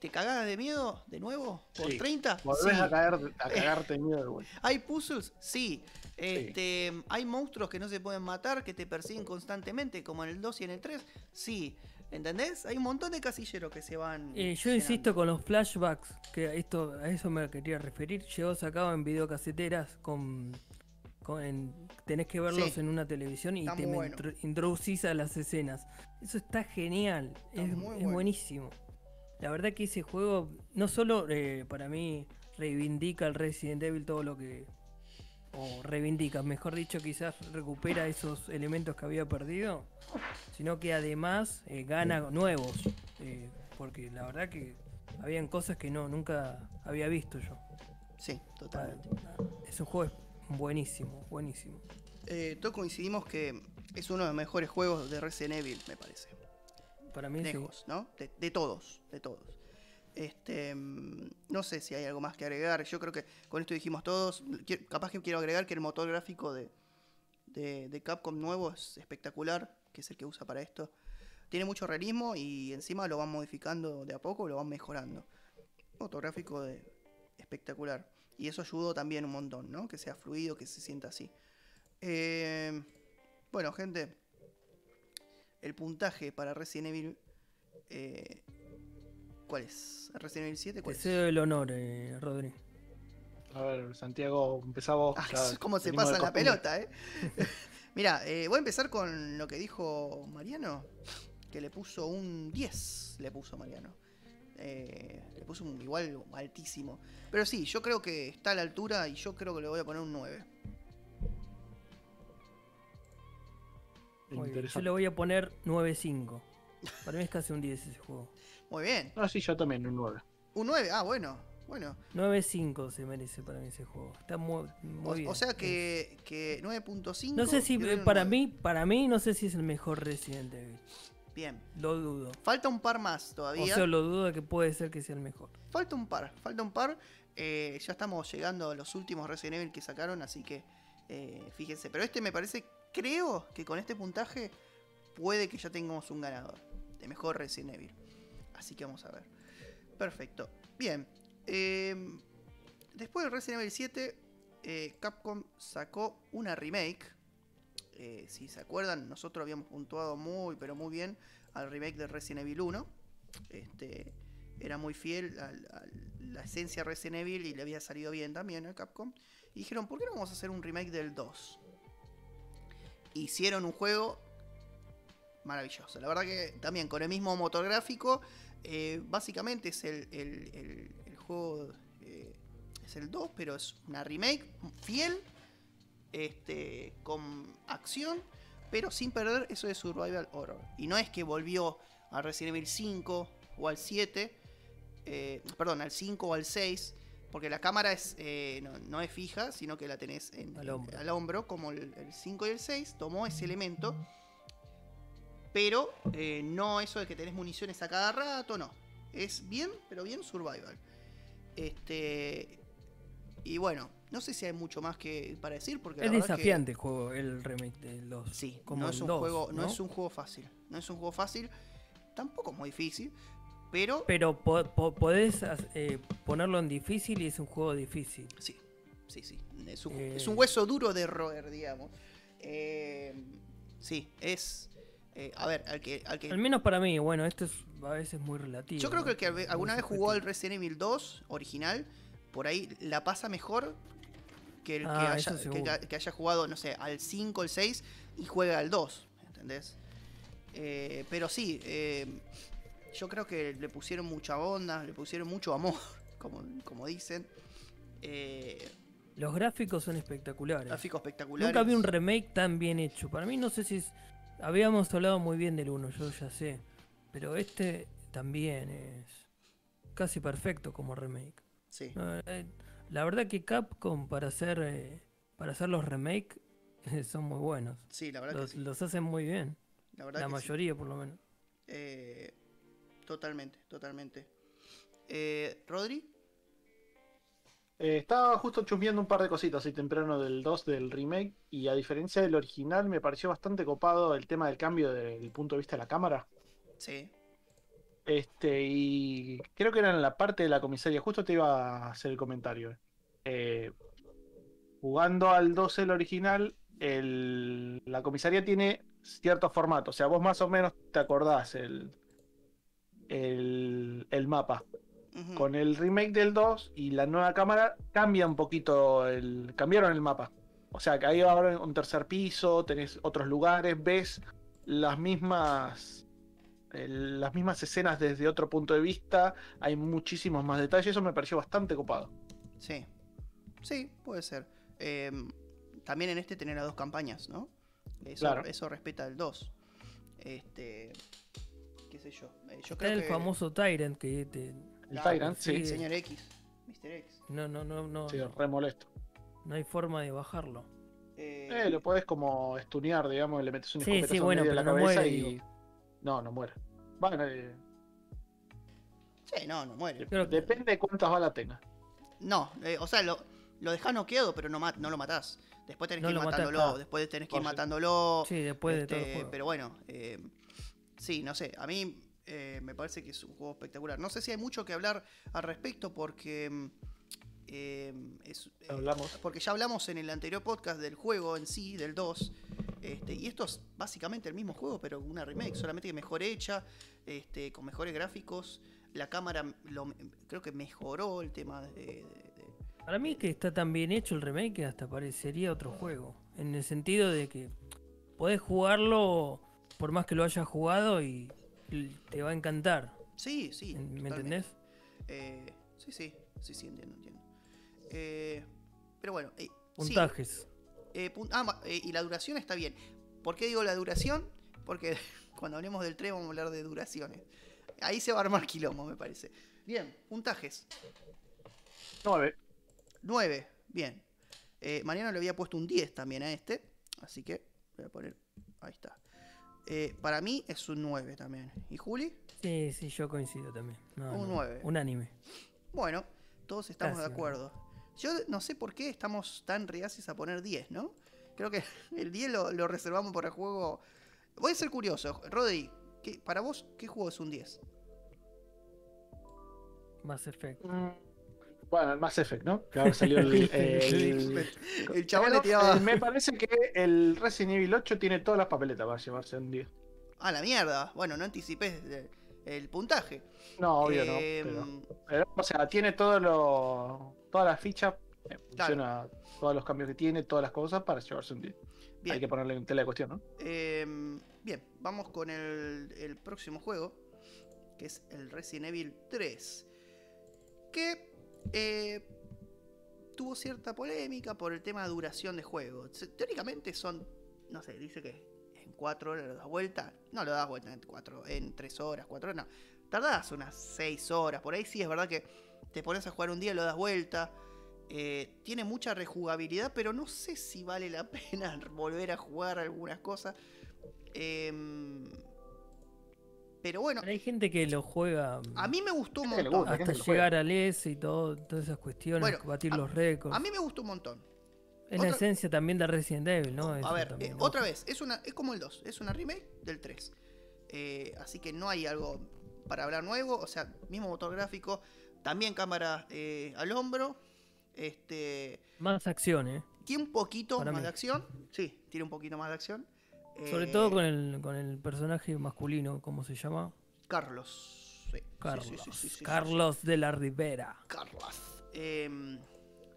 ¿Te cagás de miedo de nuevo? ¿Por Sí. 30? Volvés Sí. a, caer, a cagarte de miedo de vuelta. (laughs) ¿Hay puzzles? Sí. Este, ¿Hay monstruos que no se pueden matar, que te persiguen constantemente, como en el 2 y en el 3? Sí. ¿Entendés? Hay un montón de casilleros que se van. Eh, yo llenando. insisto con los flashbacks, que esto, a eso me quería referir, llegó sacado en videocaseteras con, con- en- tenés que verlos Sí. en una televisión y Está te bueno. introducís a las escenas. Eso está genial, Está es, muy es bueno. buenísimo. La verdad que ese juego no solo eh, para mí reivindica el Resident Evil todo lo que... O reivindica, mejor dicho, quizás recupera esos elementos que había perdido, sino que además eh, gana nuevos. eh, porque la verdad que habían cosas que no nunca había visto yo. Sí, totalmente. Es un juego buenísimo, buenísimo. Eh, todos coincidimos que es uno de los mejores juegos de Resident Evil, me parece. Para mí. Lejos. De, todos, de todos. Este, mm, no sé si hay algo más que agregar. Yo creo que con esto dijimos todos. Capaz que quiero agregar que el motor gráfico de, de, de Capcom nuevo es espectacular, que es el que usa para esto. Tiene mucho realismo y encima lo van modificando de a poco, lo van mejorando. Motor gráfico de espectacular. Y eso ayudó también un montón, ¿no? Que sea fluido, que se sienta así. Eh, bueno, gente. El puntaje para Resident Evil. eh, ¿Cuál es? ¿Resident Evil 7? Te ¿Cuál es? cedo el honor, eh, Rodri. A ver, Santiago, empezá vos. Ah, ya (laughs) ¿Cómo se pasa la pelota, eh? (laughs) Mira, eh, voy a empezar con lo que dijo Mariano. Que le puso un 10. Le puso Mariano. Eh, le puso un igual altísimo. Pero sí, yo creo que está a la altura y yo creo que le voy a poner un 9. Yo le voy a poner 9.5. Para mí es casi un 10 ese juego. Muy bien. No, sí, yo también, un 9. Un 9. Ah, bueno. Bueno. 9.5 se merece para mí ese juego. Está muy, muy O, bien. o sea que, que 9.5. No sé si para 9. mí, para mí no sé si es el mejor Resident Evil. Bien. Lo dudo. Falta un par más O todavía. sea, lo dudo de que puede ser que sea el mejor. Falta un par, falta un par. Eh, ya estamos llegando a los últimos Resident Evil que sacaron, así que eh, fíjense. Pero este me parece, creo que con este puntaje puede que ya tengamos un ganador de mejor Resident Evil. Así que vamos a ver. Perfecto. Bien. eh, después de Resident Evil 7, eh, Capcom sacó una remake. Eh, si se acuerdan, nosotros habíamos puntuado muy, pero muy bien al remake de Resident Evil 1. Este, era muy fiel a, a la esencia de Resident Evil y le había salido bien también a Capcom. Y dijeron, ¿por qué no vamos a hacer un remake del 2? Hicieron un juego maravilloso. La verdad que también con el mismo motor gráfico, eh, básicamente es el, el- juego, eh, es el 2, pero es una remake fiel, este, con acción, pero sin perder eso de survival horror. Y no es que volvió a Resident Evil 5 o al 7, eh, perdón, al 5 o al 6, porque la cámara es, eh, no, no es fija, sino que la tenés en- Al hombro. al hombro, como el, el 5 y el 6, tomó ese elemento, pero eh, no eso de que tenés municiones a cada rato, no. Es bien, pero bien survival. Este. Y bueno, no sé si hay mucho más que para decir, porque Es la que- desafiante el juego, el remake de los. Sí, como no es un 2, juego, no, ¿no? es un juego fácil. No es un juego fácil. Tampoco es muy difícil. Pero Pero po- po- podés eh, ponerlo en difícil y es un juego difícil. sí, sí, sí. Es un, Eh. es un hueso duro de roer, digamos. Eh, sí, es. a ver, al que. Al que Al menos para mí, bueno, esto es a veces muy relativo. yo creo que el que alguna vez jugó al. Resident Evil 2 original, por ahí la pasa mejor que el que, Ah, haya, eso que- seguro. que, haya jugado, no sé, al 5, al 6 y juega al 2. ¿Entendés? Eh, pero sí, eh, yo creo que le pusieron mucha onda, le pusieron mucho amor, (laughs) como, como dicen. Eh, Los gráficos son espectaculares. gráficos espectaculares. Nunca vi un remake tan bien hecho. Para mí no sé si es... Habíamos hablado muy bien del 1, yo ya sé. Pero este también es casi perfecto como remake. Sí, eh, la verdad que Capcom para hacer eh, para hacer los remake (laughs) son muy buenos. sí, la verdad Los, que sí. los hacen muy bien. La, verdad La que sí. mayoría por lo menos. Eh, totalmente, totalmente. Eh, Rodri, Eh, estaba justo chusmeando un par de cositas así temprano del 2 del remake y a diferencia del original me pareció bastante copado el tema del cambio del punto de vista de la cámara. sí, Este, y creo que era en la parte de la comisaría, justo te iba a hacer el comentario. Eh, jugando al 2 el original, el- la comisaría tiene cierto formato, o sea, vos más o menos te acordás el, el, el mapa. Con el remake del 2 y la nueva cámara cambia un poquito el. cambiaron el mapa. O sea, que ahí ahora un tercer piso, tenés otros lugares, ves las mismas las mismas escenas desde otro punto de vista, hay muchísimos más detalles, eso me pareció bastante copado. Sí. Sí, puede ser. Eh, también en este tener a dos campañas, ¿no? Eso, Claro. eso respeta el 2. Este. ¿Qué sé yo? Eh, yo Está creo el que. famoso Tyrant que te. El Claro, Tyrant, sí, sí. Señor X. Mr. X. No, no, no, no. sí, re molesto. No hay forma de bajarlo. Eh, Eh, lo podés como estunear, digamos, le metes un Sí, escopetazo sí, en bueno, de la pero no cabeza muere, y. digo. No, no muere. Bueno, eh, sí, no, no muere. Que- depende de cuántas balas tenga. No, eh, o sea, lo, lo dejás noqueado, pero no, ma- no lo matás. Después tenés No que ir matás, matándolo. claro. Después tenés que ir sí. matándolo. Sí, después de todo el Este, juego. Pero bueno, eh, sí, no sé. A mí eh, me parece que es un juego espectacular. No sé si hay mucho que hablar al respecto porque. mm, eh, es- eh, Hablamos. porque ya hablamos en el anterior podcast del juego en sí, del 2. Este, y esto es básicamente el mismo juego, pero una remake, solamente que mejor hecha, este, con mejores gráficos. La cámara lo- creo que mejoró el tema de- de- de, Para mí que está tan bien hecho el remake que hasta parecería otro juego. En el sentido de que podés jugarlo por más que lo hayas jugado y te va a encantar. Sí, sí. ¿Me totalmente. entendés? Eh, sí, sí, sí, sí, entiendo, entiendo. Eh, pero bueno, eh, sí, Puntajes. eh, pun- ah, eh, y la duración está bien. ¿Por qué digo la duración? Porque (laughs) cuando hablemos del 3 vamos a hablar de duraciones. Ahí se va a armar quilombo, me parece. Bien, puntajes. 9. 9, bien. Eh, Mariano le había puesto un 10 también a este. Así que voy a poner. Ahí está. Eh, para mí es un 9 también. ¿Y Juli? Sí, sí, yo coincido también. No, Un no, nueve. Unánime. Bueno, todos estamos de Casi, acuerdo. Yo no sé por qué estamos tan reacios a poner 10, ¿no? Creo que (laughs) el 10 lo, lo reservamos para el juego. Voy a ser curioso, Rodri. ¿qué- para vos, ¿qué juego es un 10? Mass Effect. Bueno, el Mass Effect, ¿no? Que ahora salió el. (laughs) el- El chaval le tiraba. eh, me parece que el Resident Evil 8 tiene todas las papeletas para llevarse un 10. Ah, la mierda. Bueno, no anticipé el, puntaje. No, obvio Eh, no. Pero, pero, o sea, tiene todo lo, todas las fichas, eh, funciona todos los cambios que tiene, todas las cosas para llevarse un 10. Bien. Hay que ponerle en tela de cuestión, ¿no? Eh, bien, vamos con el, el próximo juego, que es el Resident Evil 3, que eh, tuvo cierta polémica por el tema de duración de juego. Teóricamente son, no sé, dice que en 4 horas lo das vuelta. No lo das vuelta en 4, en 3 horas, 4 horas, no. Tardás unas 6 horas, por ahí sí es verdad que te pones a jugar un día y lo das vuelta. Eh, tiene mucha rejugabilidad, pero no sé si vale la (laughs) pena volver a jugar algunas cosas. Em, pero bueno, Pero hay gente que lo juega a mí me gustó un montón. gusta. hasta llegar al S y todo, todas esas cuestiones, Bueno, batir a- los récords. A mí me gustó un montón. es la esencia también de Resident Evil, ¿no? a Eso ver, también, eh, ¿no? otra vez, es, una, es como el 2, es una remake del 3. Eh, así que no hay algo para hablar nuevo, o sea, mismo motor gráfico, también cámara eh, al hombro. Este, Más acción, ¿eh? tiene un poquito Para más mí. de acción. Sí, tiene un poquito más de acción. Sobre Eh, todo con el, con el personaje masculino, ¿cómo se llama? Carlos. Sí, sí, sí, Carlos. sí, sí, sí, sí, Carlos de la Rivera. Carlos. Em,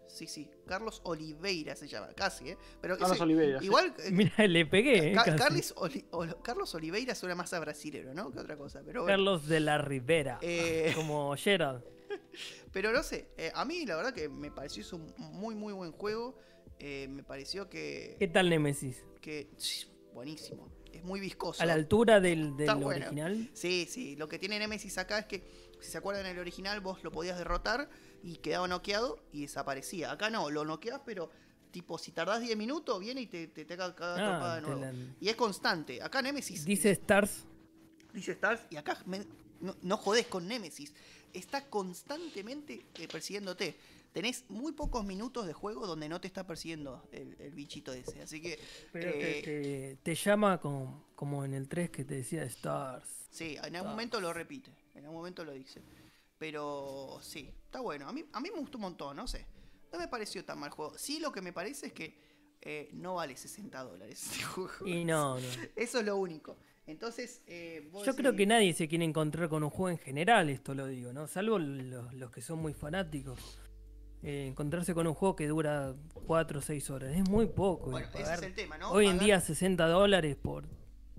sí, sí. Carlos Oliveira se llama, casi, ¿eh? Pero Carlos ese- Oliveira, sí. Igual. (laughs) eh, Mira, le pegué, ¿eh? Ca- casi. Oli- Ol- Carlos Oliveira suena más a brasilero, ¿no? Que otra cosa. Pero, bueno. Carlos de la Rivera. (laughs) Eh. Como Gerald. (laughs) pero no sé. eh, a mí, la verdad, que me pareció es un muy, muy buen juego. Eh, me pareció que. ¿Qué tal Nemesis? que sí, buenísimo. Es muy viscoso. ¿A la altura del, del bueno. original? Sí, sí. Lo que tiene Nemesis acá es que, si se acuerdan en el original, vos lo podías derrotar y quedaba noqueado y desaparecía. Acá no, lo noqueas, pero tipo, si tardás 10 minutos, viene y te, te, te caga Ah, de nuevo. la- Y es constante. Acá Nemesis. Dice Stars. dice Stars y acá me- no, no jodés con Nemesis. Está constantemente eh, persiguiéndote. Tenés muy pocos minutos de juego donde no te está persiguiendo el, el bichito ese. Así que. Pero te, eh, te- te llama como, como en el 3 que te decía Stars. Sí, en algún momento lo repite. En algún momento lo dice. Pero sí, está bueno. A mí, a mí me gustó un montón, no sé. No me pareció tan mal juego. Sí, lo que me parece es que eh, no vale 60 dólares este (laughs) juego. Y no, no. Eso es lo único. Entonces, eh, vos Yo creo que nadie se quiere encontrar con un juego en general, esto lo digo, ¿no? Salvo los, los que son muy fanáticos. Eh, encontrarse con un juego que dura 4 o 6 horas. Es muy poco. Bueno, ese es el tema, ¿no? Hoy en día 60 dólares por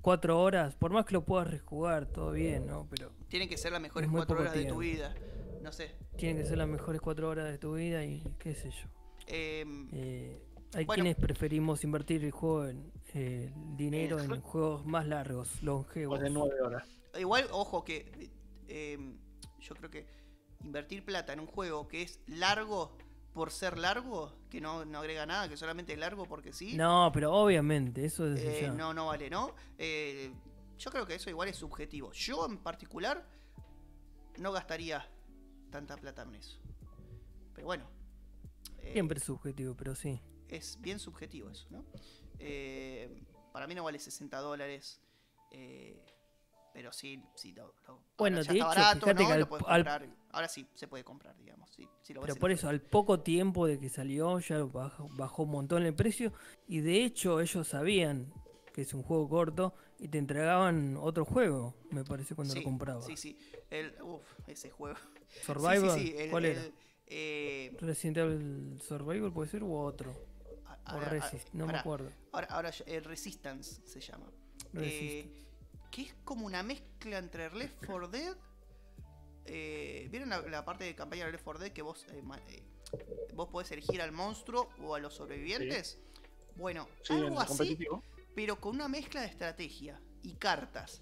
4 horas, por más que lo puedas rejugar, todo bien, ¿no? Pero Tienen que ser las mejores Es muy cuatro poco horas de tu vida. No sé. tienen que ser las mejores 4 horas de tu vida y qué sé yo. Em, Eh, hay Bueno. quienes preferimos invertir el juego en eh, el dinero Eh, en juegos más largos, longevos. De nueve horas. Igual, ojo que yo creo que invertir plata en un juego que es largo por ser largo, que no, no agrega nada, que solamente es largo porque sí, No, pero obviamente, eso desde eh, no, no vale, ¿no? Eh, yo creo que eso igual es subjetivo. Yo en particular no gastaría tanta plata en eso. Pero bueno. eh, Siempre es subjetivo, pero sí. es bien subjetivo eso, ¿no? Eh, para mí no vale 60 dólares. eh, pero sí, sí lo, lo- Bueno, está hecho, barato, ¿no? que Lo al- comprar. Ahora sí se puede comprar, digamos. sí, sí lo ves Pero por eso, al poco tiempo de que salió, ya bajó, bajó un montón el precio. Y de hecho, ellos sabían que es un juego corto y te entregaban otro juego, me parece, cuando sí, lo comprabas. Sí, sí. El, uf, ese juego. Survival, (laughs) Sí, sí, el- ¿cuál era? eh, Resident Evil Survival puede ser u otro. a- O Resist, no me acuerdo. Ahora, ahora el Resistance se llama. Resistance. Eh, que es como una mezcla entre Left 4 Dead. eh, ¿Vieron la, la parte de campaña de Left 4 Dead que vos, eh, eh, vos podés elegir al monstruo o a los sobrevivientes? Bueno, Sí, algo así, pero con una mezcla de estrategia y cartas.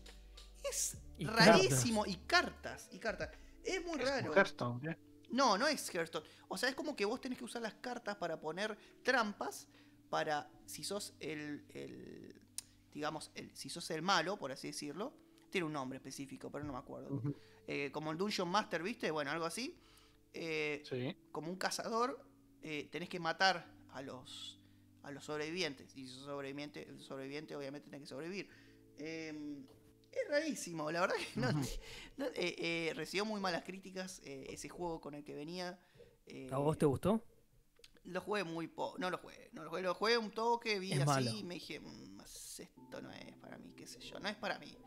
Es Y rarísimo. Y cartas, y cartas. Es muy Es raro. Hearthstone, ¿eh? No, no es Hearthstone. O sea, es como que vos tenés que usar las cartas para poner trampas para si sos el, el- digamos, el, si sos el malo, por así decirlo. Tiene un nombre específico, pero no me acuerdo. Eh, como el Dungeon Master, ¿viste? Bueno, algo así. Eh, Sí. como un cazador, eh, tenés que matar a los, a los sobrevivientes. Y si sos sobreviviente, el sobreviviente obviamente tiene que sobrevivir. Eh, es rarísimo, la verdad que no, eh, eh, recibió muy malas críticas eh, ese juego con el que venía. eh, ¿A vos te gustó? Lo jugué muy poco. No lo jugué, no lo jugué, lo jugué un toque, vi Es así malo. y me dije, "Mm, esto no es para mí, qué sé yo, no es para mí.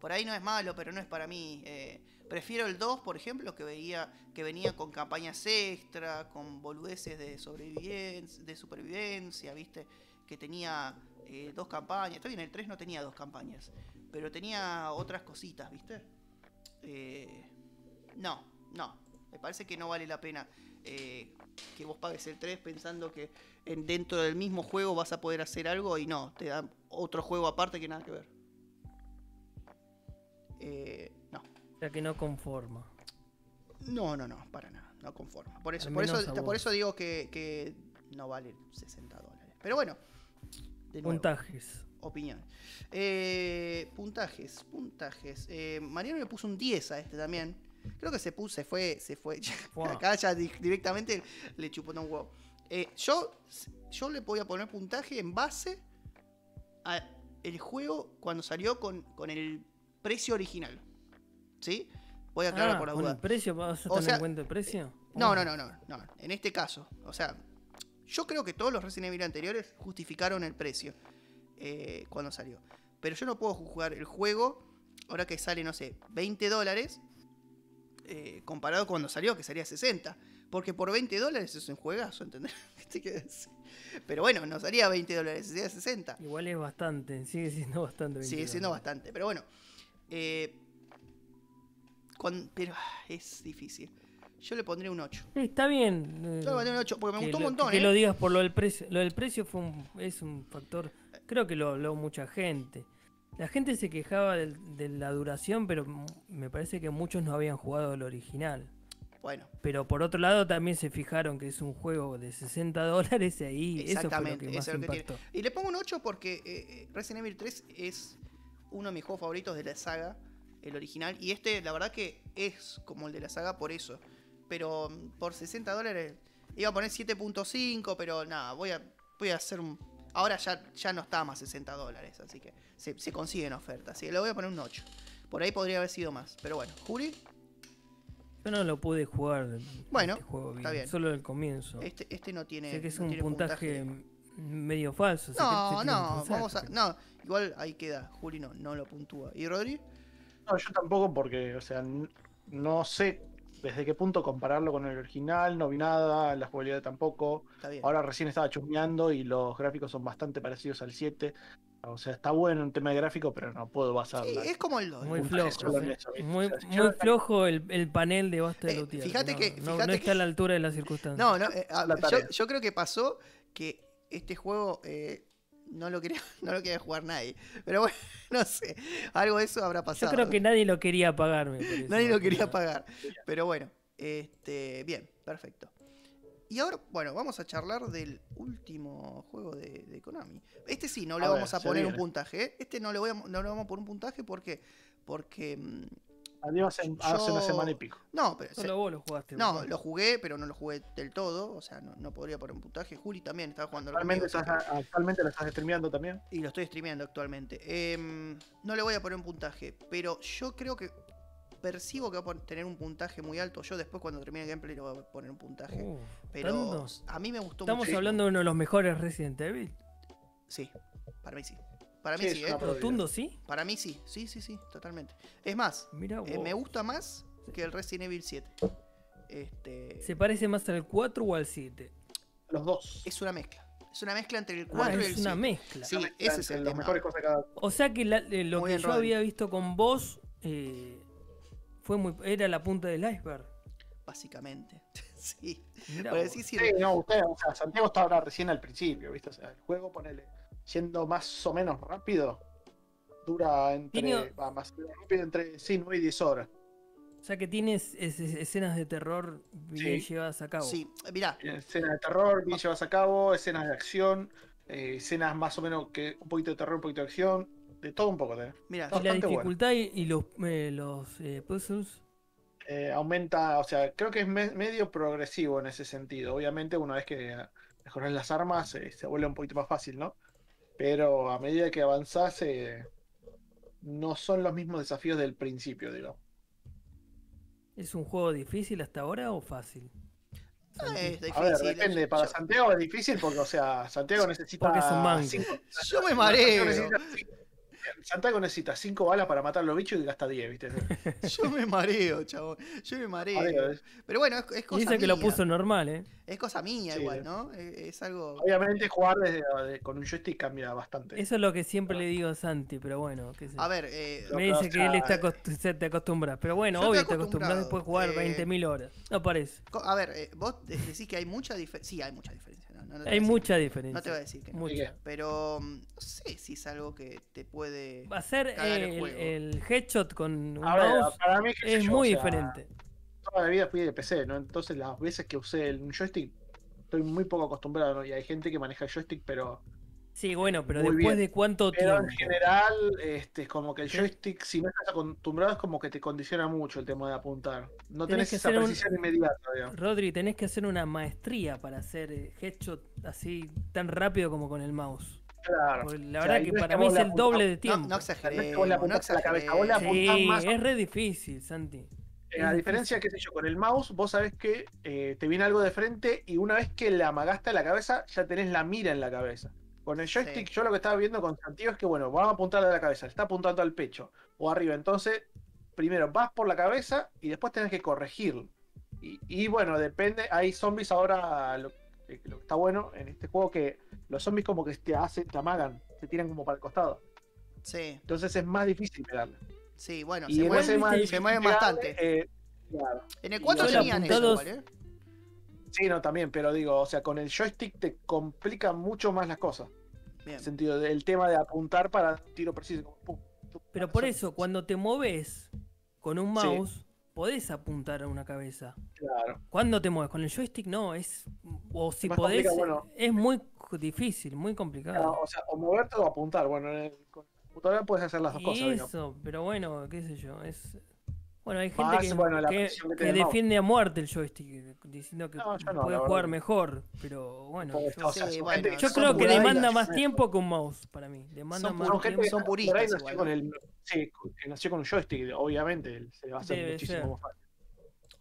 Por ahí no es malo, pero no es para mí. eh, prefiero el 2, por ejemplo, que veía que venía con campañas extra, con boludeces de sobrevivencia, de supervivencia, ¿viste? Que tenía eh, dos campañas. Está bien, el 3 no tenía dos campañas, pero tenía otras cositas, ¿viste? Eh, no, no. Me parece que no vale la pena eh, que vos pagues el 3 pensando que en, dentro del mismo juego vas a poder hacer algo y no, te dan otro juego aparte que nada que ver. Eh, no. O sea que no conforma. No, no, no, para nada, no conforma. Por eso, por eso, por eso digo que, que no vale 60 dólares. Pero bueno, de nuevo, Puntajes. opinión. Eh, puntajes, puntajes. Eh, Mariano le puso un 10 a este también. Creo que se puso, se fue, se fue. (laughs) Fua. Acá ya di- directamente le chupó un huevo. Eh, yo, yo le voy a poner puntaje en base a el juego cuando salió con, con el precio original. ¿Sí? Voy a aclarar Ah, por la ¿con duda. el precio? ¿Vas a O tener sea, en cuenta el precio? No, Oh. no, no, no, no. En este caso, o sea, yo creo que todos los Resident Evil anteriores justificaron el precio eh, cuando salió. Pero yo no puedo jugar el juego ahora que sale, no sé, 20 dólares eh, comparado con cuando salió, que salía 60. Porque por 20 dólares es un juegazo, ¿entendés? (laughs) Pero bueno, no salía 20 dólares, salía 60. Igual es bastante, sigue siendo bastante. Sigue 22. siendo bastante, pero bueno. eh, con- pero ah, es difícil. Yo le pondré un 8. Sí, está bien. eh, Yo le pondré un 8 porque me gustó un montón, Que ¿eh? lo digas por lo del precio. Lo del precio fue un- es un factor. Creo que lo habló mucha gente. La gente se quejaba de la duración, pero me parece que muchos no habían jugado el original. Bueno, Pero por otro lado también se fijaron que es un juego de 60 dólares y ahí eso fue lo Exactamente, que eso más es lo que tiene. Y le pongo un 8 porque eh, eh, Resident Evil 3 es uno de mis juegos favoritos de la saga, el original. Y este, la verdad que es como el de la saga por eso. Pero mm, por 60 dólares iba a poner 7.5, pero nada, voy a, voy a hacer un... Ahora ya, ya no está más 60 dólares, así que se, se consiguen ofertas. Así que le voy a poner un 8. Por ahí podría haber sido más, pero bueno. Juli, Yo no lo pude jugar. Bueno, este juego está bien. Solo el comienzo. este, este no tiene... sé que es no un puntaje, medio falso. No, no, vamos a. No, igual ahí queda. Juli no, no lo puntúa. ¿Y Rodri? No, yo tampoco porque, o sea, no sé desde qué punto compararlo con el original, no vi nada, la jugabilidad tampoco. Está bien. Ahora recién estaba chusmeando y los gráficos son bastante parecidos al 7. O sea, está bueno en tema de gráfico, pero no puedo basar Sí, la- es como el 2. Muy flojo. Muy, flojo el, el panel de Basta de Eh, Lutier. fíjate no, que- no- fíjate no está que- a la altura de las circunstancias. No, no, eh, a- La yo, tarea. yo creo que pasó que este juego eh, no, lo quería, (laughs) no lo quería jugar nadie. Pero bueno, (laughs) no sé. Algo de eso habrá Yo pasado. creo que nadie lo quería pagar, me parece. Nadie lo quería pagar. Pero bueno, este, bien, perfecto. Y ahora, bueno, vamos a charlar del último juego de, de Konami. Este sí, no le A vamos ver, a poner un puntaje. ¿eh? Este no le, voy a- no le vamos a poner un puntaje porque. Porque. Salió hace, hace una semana y pico. No, pero. se- Solo vos lo jugaste. no, lo jugué, pero no lo jugué del todo. O sea, no, no podría poner un puntaje. Juli también estaba jugando Actualmente, estás, actualmente lo estás streameando también. y lo estoy streameando actualmente. Em, no le voy a poner un puntaje, pero yo creo que percibo que va a tener un puntaje muy alto. Yo después cuando termine el gameplay le voy a poner un puntaje. Pero a mí me gustó Estamos mucho. hablando de uno de los mejores Resident Evil. Sí, para mí sí. Para mí Sí, sí, es ¿eh? Rotundo, ¿sí? Para mí sí, sí, sí, sí, totalmente. Es más, Mira, eh, me gusta más que el Resident Evil 7. Este, ¿Se parece más al 4 o al 7? Los dos. es una mezcla. Es una mezcla entre el Ah, 4 y el es una 7. mezcla. Sí, Una mezcla ese es el las tema. mejores cosas cada O sea que la- eh, lo Muy que yo Rodri. había visto con vos eh, fue muy era la punta del iceberg. Básicamente. (laughs) sí. Por decir, sí, Sí, no, usted, o sea, Santiago está ahora recién al principio, ¿viste? O sea, el juego, ponele, siendo más o menos rápido, dura entre, Tiene- va, más o menos rápido entre sí, 9 y 10 horas. O sea que tienes es- es- escenas de terror bien Sí. llevadas a cabo. Sí, mirá, Escenas de terror, bien llevadas a cabo, escenas de acción, eh, escenas más o menos que un poquito de terror, un poquito de acción, de todo un poco. ¿eh? mirá. Y la bueno. dificultad y, y los, eh, los eh, puzzles. Eh, aumenta, o sea, creo que es me- medio progresivo en ese sentido. Obviamente, una vez que mejoras las armas, eh, se vuelve un poquito más fácil, ¿no? Pero a medida que avanzás, eh, no son los mismos desafíos del principio, digamos. ¿Es un juego difícil hasta ahora o fácil? Ah, A ver, depende. Para yo- Santiago es difícil porque, o sea, Santiago necesita. Porque es un cinco- Yo me Santiago mareo. necesita Santiago necesita 5 balas para matar a los bichos y gasta 10, ¿viste? (laughs) Yo me mareo, chabón. Yo me mareo. Pero bueno, es, es Y cosa dice que lo mía. puso normal, ¿eh? Es cosa mía Sí, igual, eh. ¿no? Es, es algo... Obviamente, jugar desde- de- con un joystick cambia bastante. Eso es lo que siempre le digo a Santi, pero bueno, qué sé yo. A ver, eh, Me Pero, dice o que él está acost- se te acostumbras. Pero bueno, obvio te acostumbras después de jugar acostumbrado, 20.000 horas. No parece. a ver, eh, vos de- decís que hay mucha diferencia. Sí, hay mucha diferencia. No, no a Hay decir- mucha diferencia. No te voy a decir que no. Mucha. Pero mm, no sé si es algo que te puede... Hacer Cagar el el, juego. el headshot con un A ver, mouse para mí, es yo, muy o sea, diferente. Toda la vida fui de PC, ¿no? Entonces, las veces que usé el- un joystick, estoy muy poco acostumbrado, ¿no? Y hay gente que maneja el joystick, pero, Sí, bueno, pero Muy después bien. de cuánto pero en tiempo. general, este, es como que el joystick, si no estás acostumbrado, es como que te condiciona mucho el tema de apuntar. No Tenés tenés, que esa hacer un- precisión inmediata, digamos. Rodri, tenés que hacer una maestría para hacer eh, headshot así tan rápido como con el mouse. Claro. Porque la O sea, verdad que no para mí es el doble de tiempo. no No le no la cabeza, vos Sí, más es re difícil, Santi. Eh, a diferencia, qué sé yo, con el mouse, vos sabés que eh, te viene algo de frente y una vez que le amagaste a la cabeza, ya tenés la mira en la cabeza. Con el joystick, Sí. yo lo que estaba viendo con Santiago es que, bueno, vamos a apuntarle a la cabeza, le está apuntando al pecho o arriba. Entonces, primero vas por la cabeza y después tenés que corregirlo. Y, y, bueno, depende, hay zombies ahora, lo, eh, lo que está bueno en este juego, que los zombies como que te hacen, te amagan, te tiran como para el costado. Sí, Entonces es más difícil pegarle. sí, bueno, Y se en mueven, se bastante. eh, claro. En el y 4 los tenían eso ¿eh? Sí, no, también, pero digo, o sea, con el joystick te complica mucho más las cosas. En el sentido del tema de apuntar para tiro preciso. como pum, pum, Pero por eso, cuando te moves con un Sí. mouse, podés apuntar a una cabeza. Claro. Cuando te mueves con el joystick, no, es. O si Más podés, bueno. es muy difícil, muy complicado. Claro, O sea, o moverte o apuntar. Bueno, en el, con la computadora puedes hacer las dos Y cosas. digamos. eso, pero bueno, qué sé yo, es. Bueno, hay gente Más, que, bueno, que- que que defiende a muerte el joystick, diciendo que No, no, puede jugar verdad. mejor, pero bueno, yo, son bueno, gente yo son creo que demanda más son tiempo que un mouse para mí. Demanda Son más son por ahí puristas nació igual, con el, sí, que nació con un joystick, obviamente, se va a hacer Debe muchísimo ser. más fácil.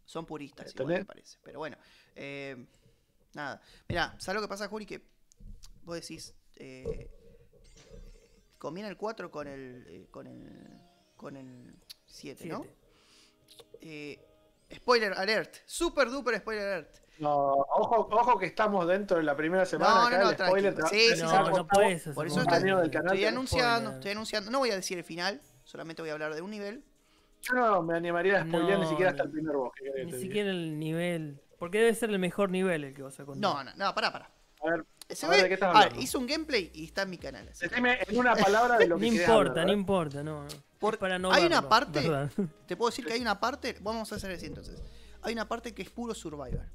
Son puristas igual, me parece. Pero bueno, eh, nada. Mirá, ¿sabes lo que pasa, Juri? Que vos decís, eh, combina el 4 con el, eh, con el, con el 7, ¿no? Eh, Spoiler alert. Super duper spoiler alert. No, ojo, ojo que estamos dentro de la primera semana. No, acá no, no, el spoiler tranquilo. te va- Sí, sí, no, no puedes Por eso estoy, anunciando, spoiler. estoy anunciando. No voy a decir el final, solamente voy a hablar de un nivel. Yo no me animaría a spoilear ni No, siquiera hasta el primer boss. ¿qué querés que Ni siquiera el nivel. Porque debe ser el mejor nivel el que vas a contar. No, no, no, pará, pará. A ver, Se A ver, ve- ¿de qué estás ah, hice un gameplay y está en mi canal. así decime en una palabra de lo (laughs) No que querés importa, hablar, no importa, no. no. Por- Es para no hay una parte- ¿verdad? Te puedo decir que hay una parte. Vamos a hacer así entonces. Hay una parte que es puro survival.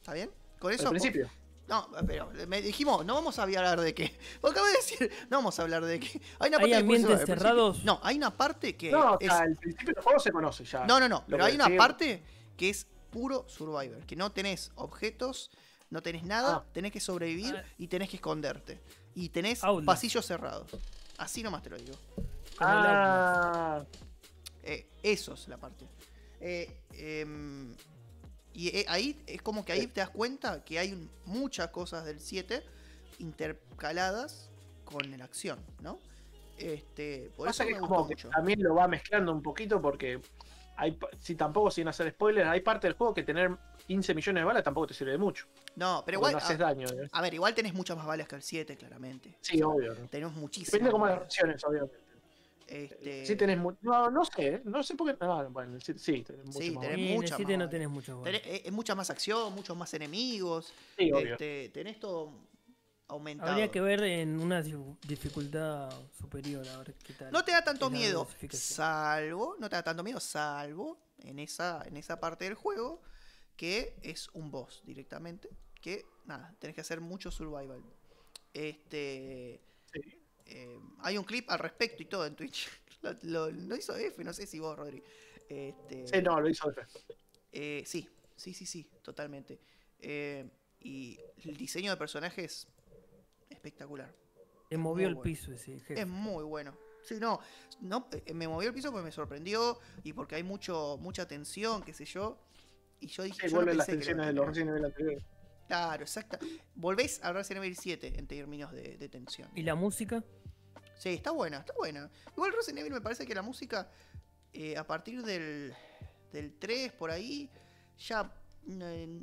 ¿Está bien? Con eso. Al principio. No, pero me dijimos, no vamos a hablar de qué. Lo (laughs) acabo de decir, no vamos a hablar de qué. Hay, una ¿Hay parte que es puro ambientes survival, al cerrados? No, hay una parte que No, es. el principio del juego se conoce ya. No, no, no. Pero hay una parte que es puro survival. Que no tenés objetos, no tenés nada, Ah. tenés que sobrevivir Ah. y tenés que esconderte. Y tenés pasillos cerrados. Así nomás te lo digo. Ah, Eh, eso es la parte. Eh, em, y eh, ahí es como que ahí te das cuenta que hay un- muchas cosas del 7 intercaladas con la acción, ¿no? Este, por pasa eso que me gustó como que mucho. también lo va mezclando un poquito porque hay, si tampoco sin hacer spoilers, hay parte del juego que tener 15 millones de balas tampoco te sirve de mucho. No, pero igual. no haces a, daño. ¿eh? a ver, igual tenés muchas más balas que el 7, claramente. Sí, obvio. ¿no? Tenemos muchísimas. Depende cómo las versiones, obviamente. Este, Sí tenés No, no sé, no sé por qué. No, bueno, sí, sí tenés mucho Sí, más tenés Sí, en el muchas 7 más no tenés muchas balas. tenés- eh, eh, mucha más acción, muchos más enemigos. Sí, obvio. Este, tenés todo aumentado. Habría que ver en una dificultad superior a ver qué tal. No te da tanto miedo, salvo, no te da tanto miedo, salvo en esa, en esa parte del juego que es un boss directamente, que nada, tenés que hacer mucho survival. Este, Sí. eh, hay un clip al respecto y todo en Twitch. (laughs) Lo, lo- lo hizo F, no sé si vos, Rodri. Este, Sí, no, lo hizo de eh, sí, sí, sí, sí, totalmente. Eh, y el diseño de personajes espectacular. Te movió muy el bueno. piso ese jefe. Es muy bueno. Sí, no, no me movió el piso porque me sorprendió y porque hay mucho mucha tensión, qué sé yo. Y yo dije, Sí, yo no vuelven las pensé que lo tensiones de los anteriores. Claro, exacto. Volvés a Resident Evil 7 en términos de, de tensión. ¿Y la música? Sí, está buena, está buena. Igual Resident Evil me parece que la música, eh, a partir del, del 3 por ahí, ya eh,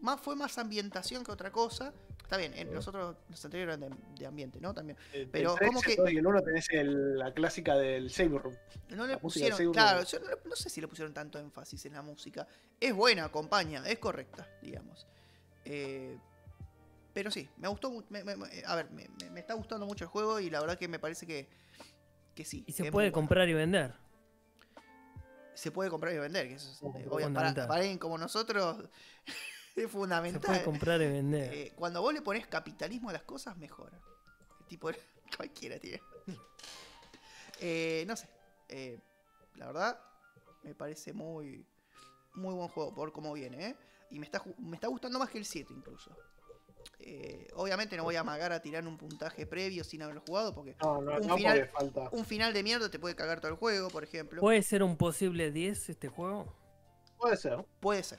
más fue más ambientación que otra cosa. Está bien, en los otros, los anteriores eran de, de ambiente, ¿no? También. Pero el 3, como que- 2 y el 1 tenés el- la clásica del Save Room. No le La música del pusieron, claro, yo no, no sé si le pusieron tanto énfasis en la música. Es buena, acompaña, es correcta, digamos. Eh, pero sí, me gustó, me- a ver, me, está gustando mucho el juego y la verdad que me parece que, que sí. Y se es puede bueno. comprar y vender. Se puede comprar y vender, que eso es, Oh, eh, obvio, para, alguien como nosotros (laughs) es Se fundamental. puede comprar y vender. Eh, cuando vos le pones capitalismo a las cosas, mejora. Tipo, (laughs) cualquiera tiene. Eh, no sé. eh, la verdad, me parece muy, muy buen juego por cómo viene, ¿eh? Y me está, me está gustando más que el 7 incluso. Eh, obviamente no voy a amagar a tirar un puntaje previo sin haberlo jugado, porque No, no, Un no final- falta. un final de mierda te puede cagar todo el juego, por ejemplo. ¿Puede ser un posible 10 este juego? Puede ser. Puede ser.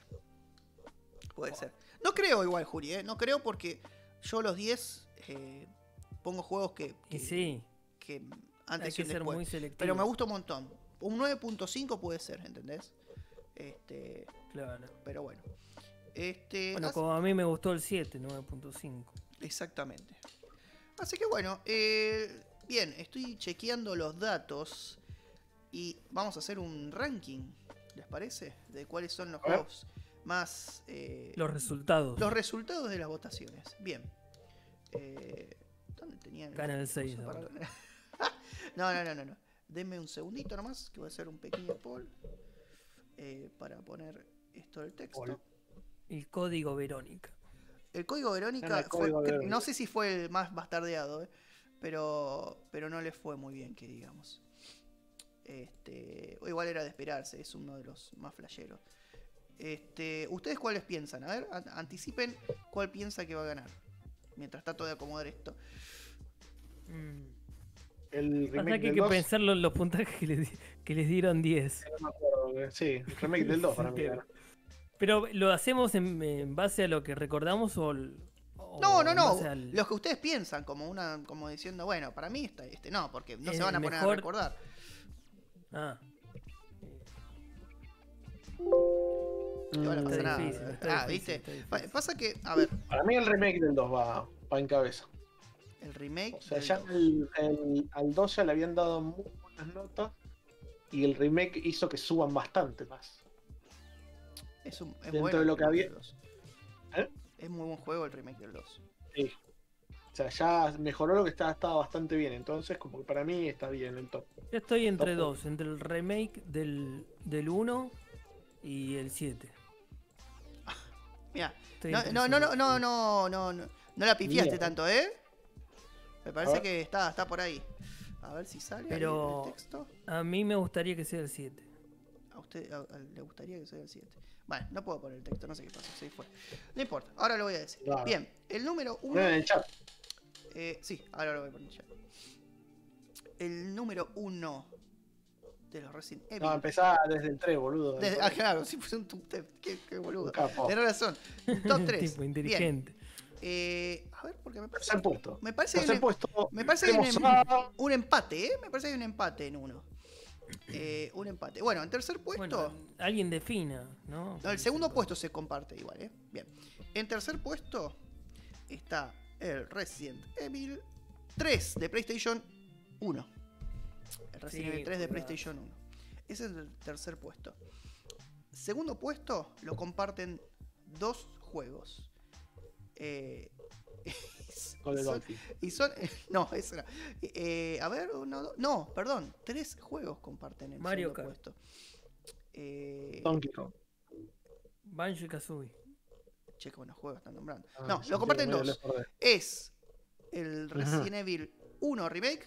Puede ser. No creo igual, Juli, ¿eh? No creo porque yo los 10 eh, pongo juegos que, que, Y sí, que hay antes y que ser después. muy selectivo. Pero me gusta un montón. Un 9.5 puede ser, ¿entendés? Este, Claro. pero bueno. Este, Bueno, así- como a mí me gustó el 7, 9.5. exactamente. Así que bueno, eh, bien, estoy chequeando los datos y vamos a hacer un ranking, ¿les parece? De cuáles son los juegos más... eh, Los resultados. Los resultados de las votaciones. Bien. Eh, ¿Dónde tenía el Gana el coso 6 para- ahora. (laughs) no, no, no, no, no. Denme un segundito nomás, que voy a hacer un pequeño poll eh, para poner esto del texto. El código Verónica. El código Verónica, el fue- código cre- Verónica. no sé si fue el más bastardeado, eh, pero, pero no le fue muy bien, que digamos. Este, o igual era de esperarse, es uno de los más flasheros. Este, ¿Ustedes cuáles piensan? A ver, an- anticipen cuál piensa que va a ganar. Mientras trato de acomodar esto. Mm. El Pasa remake que hay del que 2. pensar los, los puntajes que les, que les dieron 10. no me acuerdo, eh, Sí, el remake del 2 para mí. Era. Pero ¿lo hacemos en, en base a lo que recordamos o, el- o No, no, no. al- Los que ustedes piensan, como una, como diciendo, bueno, para mí está este. No, porque no se El van a poner a mejor- recordar. Ah. No van a Mm, pasar Está nada. difícil, Ah, difícil, ¿viste? Pasa que, a ver, Para mí el remake del 2 va, va en cabeza. El remake. O sea, ya el- el- al 2 ya le habían dado muy buenas notas y el remake hizo que suban bastante más. Es, un, es dentro bueno de lo que había-. ¿Eh? Es muy buen juego el remake del 2. Sí. O sea, ya mejoró lo que estaba, estaba bastante bien. Entonces, como que para mí está bien el top. Yo estoy entre Ojo. dos, entre el remake del, del 1 y el 7. (laughs) Mira, Estoy no, no, no, no, no, no, no, no la pifiaste tanto, ¿eh? Me parece ver. que está, está por ahí. A ver si sale Pero- el texto. A mí me gustaría que sea el 7. A usted a- a- le gustaría que sea el 7. Bueno, no puedo poner el texto, no sé qué pasó, se fue. No importa, ahora lo voy a decir. Claro. Bien, el número 1. Ponen en el chat. Eh, sí, ahora lo voy a poner ya. El número 1 de los Resident Evil. No, empezá desde el 3, boludo. Desde- ah, claro, si puse un top qué, qué boludo. Tenés razón. (laughs) Top 3. tipo inteligente. Eh, a ver, porque me parece, Tercer puesto. me parece, que hay Tercer un, puesto. me parece que hay un, tenemos a- un empate, ¿eh? Me parece que hay un empate en uno. Eh, un empate. Bueno, en tercer puesto. Bueno, alguien defina, ¿no? No, el segundo puesto se comparte igual, ¿eh? Bien. En tercer puesto está el Resident Evil 3 de PlayStation 1. El Resident Sí, Evil 3 de. PlayStation 1. Ese es el tercer puesto. Segundo puesto lo comparten dos juegos. Eh, (laughs) Con el son- Dolphin. y son. (laughs) No, era. Eh, a ver, uno, dos. No, perdón. Tres juegos comparten el Mario Kart. puesto. Eh, Donkey Kong. Banjo y Kazooie. che, qué buenos juegos están nombrando. Ah, no, lo comparten dos. Es el Resident Evil 1 Remake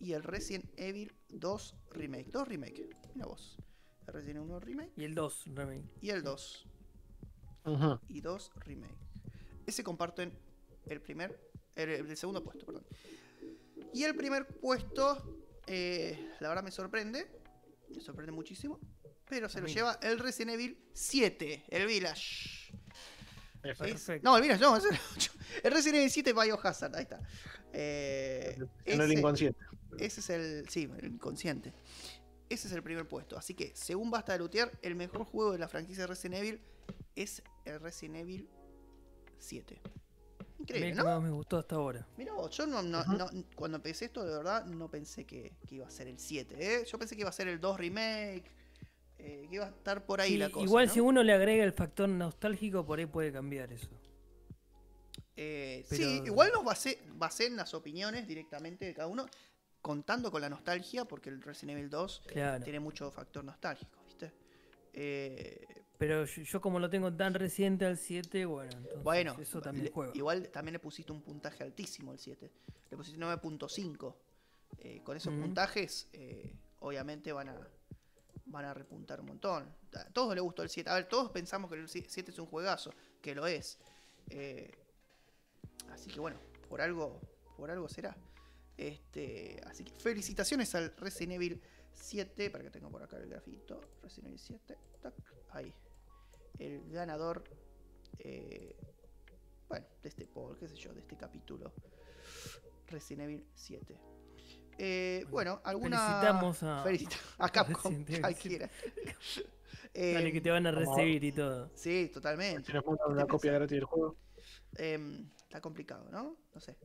y el Resident Evil 2 Remake. Dos remake. Mira vos. El Resident Evil 1 Remake Y el 2 remake. y el 2. Ujú. y 2 remake. Ese comparten el primer, el, el segundo puesto, perdón. Y el primer puesto, eh, la verdad me sorprende, me sorprende muchísimo, pero se lo lleva el Resident Evil 7, el Village. Perfecto. no, el Village no, es el, Resident Evil 7 Biohazard, ahí está. Eh, En el inconsciente. ese es el. Sí, el inconsciente. Ese es el primer puesto. Así que, según Basta de Luthier, el mejor juego de la franquicia de Resident Evil es el Resident Evil 7. Me gustó hasta ahora. Mira vos, yo no, no- no- cuando empecé esto, de verdad, no pensé que, que iba a ser el 7. ¿eh? Yo pensé que iba a ser el 2 remake. eh, que iba a estar por ahí Sí, la cosa. igual ¿no? si uno le agrega el factor nostálgico, por ahí puede cambiar eso. Eh, Pero- Sí, igual nos basé, basé en las opiniones directamente de cada uno, contando con la nostalgia, porque el Resident Evil 2 Claro. tiene mucho factor nostálgico, ¿viste? Eh, Pero yo, yo como lo tengo tan reciente al 7, bueno, entonces bueno, eso también le- juega. igual también le pusiste un puntaje altísimo al 7. Le pusiste 9.5. Eh, con esos puntajes, eh, obviamente van a van a repuntar un montón. A todos les gustó el 7. A ver, todos pensamos que el 7 es un juegazo, que lo es. Eh, así que bueno, por algo, por algo será. Este, así que felicitaciones al Resident Evil 7, para que tenga por acá el grafito. Resident Evil 7, tac, ahí. El ganador, eh, bueno, de este poll, qué sé yo, de este capítulo. Resident Evil 7. Eh, bueno, alguna. Felicitamos a- Felicita- (laughs) a Capcom, cualquiera. Dale, Eh, que te van a recibir y todo. Sí, totalmente. ¿Qué una copia gratis del juego. Em, está complicado, ¿no? No sé.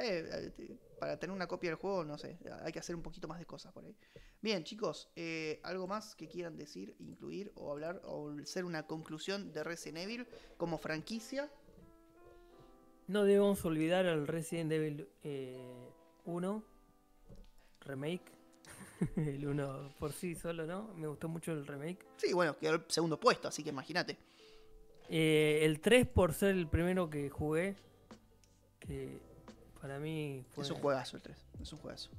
Eh, eh, para tener una copia del juego, no sé. Hay que hacer un poquito más de cosas por ahí. Bien, chicos, eh, ¿algo más que quieran decir, incluir o hablar o ser una conclusión de Resident Evil como franquicia? No debemos olvidar al Resident Evil eh, 1 remake. (laughs) el 1 por sí solo, ¿no? Me gustó mucho el remake. Sí, bueno, quedó el segundo puesto, así que imagínate. Eh, el 3 por ser el primero que jugué. Que para mí fue Es un juegazo el 3. Es un juegazo.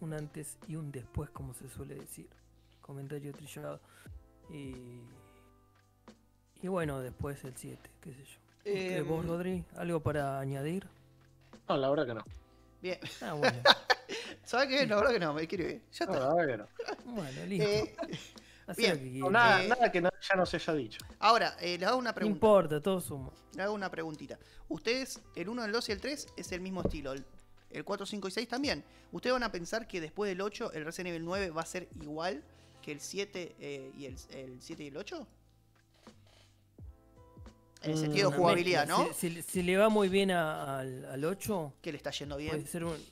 un antes y un después, como se suele decir. Comentario trillado. Y, y bueno, después el 7, qué sé yo. Em, ¿Vos, Rodri? ¿Algo para añadir? No, la verdad que no. Bien. Ah, bueno. (laughs) ¿Sabes qué? La verdad que no, me quiero ir. Ya No, está. la verdad que no. bueno, listo. Eh, (laughs) bien. No, nada, Eh, nada que no- ya no se haya dicho. ahora, eh, les hago una No pregunta. importa, todo suma. Le hago una preguntita. Ustedes, el 1, el 2 y el 3 es el mismo estilo. El, el 4, 5 y 6 también. ¿Ustedes van a pensar que después del 8 el Resident Evil 9 va a ser igual? que el 7 eh, y el, el 7 y el 8? En el Mm, sentido de una jugabilidad. ¿no? Si, si- si le va muy bien a- al, al 8, Que le está yendo bien. puede ser un-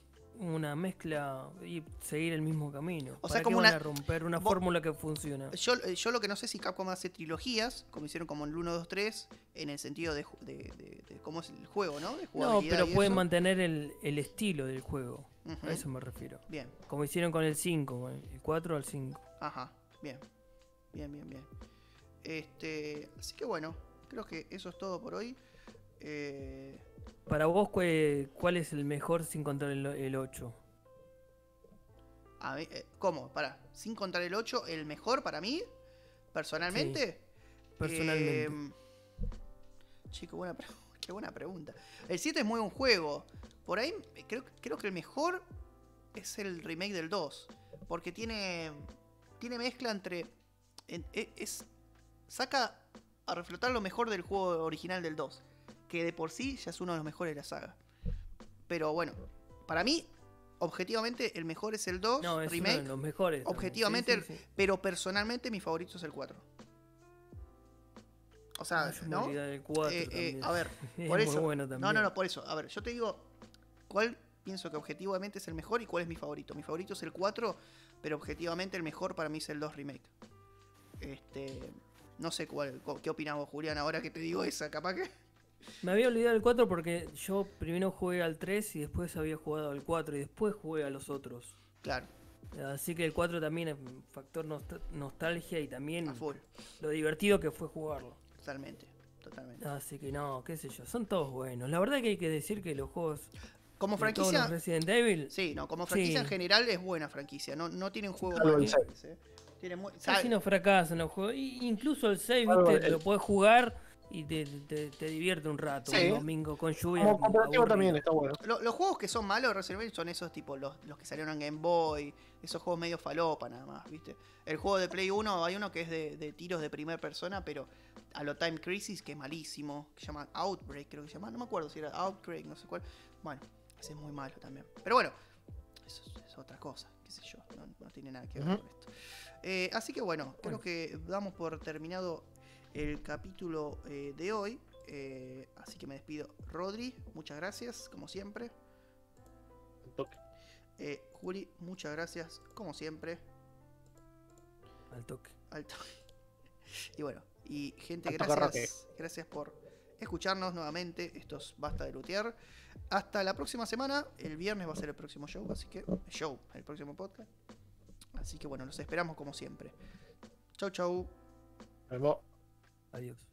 una mezcla y seguir el mismo camino. O sea, ¿Para como qué van una- a romper una vos- fórmula que funciona? Yo, yo lo que no sé si Capcom hace trilogías, como hicieron como en el 1, 2, 3, en el sentido de, de, de- de cómo es el juego, ¿no? De No, pero pueden eso. mantener el, el estilo del juego. A eso me refiero. Bien, Como hicieron con el 5, con el 4 al 5. ajá, bien. Bien, bien, bien. Este, así que bueno, creo que eso es todo por hoy. Eh, Para vos, ¿cuál, es el mejor sin contar el, el 8? a mí- eh, ¿Cómo? Para, sin contar el 8, el mejor para mí, personalmente. Personalmente. Eh, chico, buena, (laughs) qué buena pregunta. El 7 es muy buen juego. Por ahí creo, creo que el mejor es el remake del 2. Porque tiene, tiene mezcla entre... en- e- es, saca a reflotar lo mejor del juego original del 2. Que de por sí ya es uno de los mejores de la saga. Pero bueno, para mí, objetivamente, el mejor es el 2 no, es uno remake. de los mejores. objetivamente, Sí, sí, sí. Pero personalmente mi favorito es el 4. O sea, Ah, ¿no? olvidé del 4 Eh, eh, a ver, (laughs) Es por muy eso. bueno no, también. no, no, por eso. A ver, yo te digo cuál pienso que objetivamente es el mejor y cuál es mi favorito. Mi favorito es el 4, pero objetivamente el mejor para mí es el 2 remake. Este, no sé cuál, qué opinás vos, Julián, ahora que te digo esa, capaz que Me había olvidado el 4 porque yo primero jugué al 3 y después había jugado al 4 y después jugué a los otros. claro, Así que el 4 también es factor nost- nostalgia y también lo divertido que fue jugarlo. totalmente, totalmente. Así que no, qué sé yo, son todos buenos. La verdad que hay que decir que los juegos Como de todos franquicia, los Resident Evil sí, no, como franquicia Sí. en general es buena franquicia, no, no tienen juego Salvo el malos, seis. ¿eh? Tienen mu- casi no fracasan los juegos. Y- incluso el 6, Algo viste, el- lo puedes jugar y te, te- te divierte un rato. Sí. Un domingo con lluvia. Como aburrido. también está bueno. Lo- los juegos que son malos de Resident Evil son esos tipo los, los que salieron en Game Boy, esos juegos medio falopa nada más, ¿viste? El juego de Play 1, hay uno que es de, de tiros de primera persona, pero a lo Time Crisis, que es malísimo, que se llama Outbreak, creo que se llama, no me acuerdo si era Outbreak, no sé cuál. Bueno, ese es muy malo también. Pero bueno, eso es, es otra cosa, qué sé yo, no, no tiene nada que ver con esto. Eh, así que bueno, creo Bueno. que damos por terminado el capítulo eh, de hoy. Eh, así que me despido. Rodri, muchas gracias, como siempre. Toque. Eh, Juli, muchas gracias, como siempre. Al toque. Alto. (laughs) Y bueno, y gente, Al toque gracias, gracias por escucharnos nuevamente. Esto es Basta de Lutear. Hasta la próxima semana. El viernes va a ser el próximo show, así que show, el próximo podcast. Así que bueno, los esperamos como siempre. Chau, chau. Nos vemos. Adiós.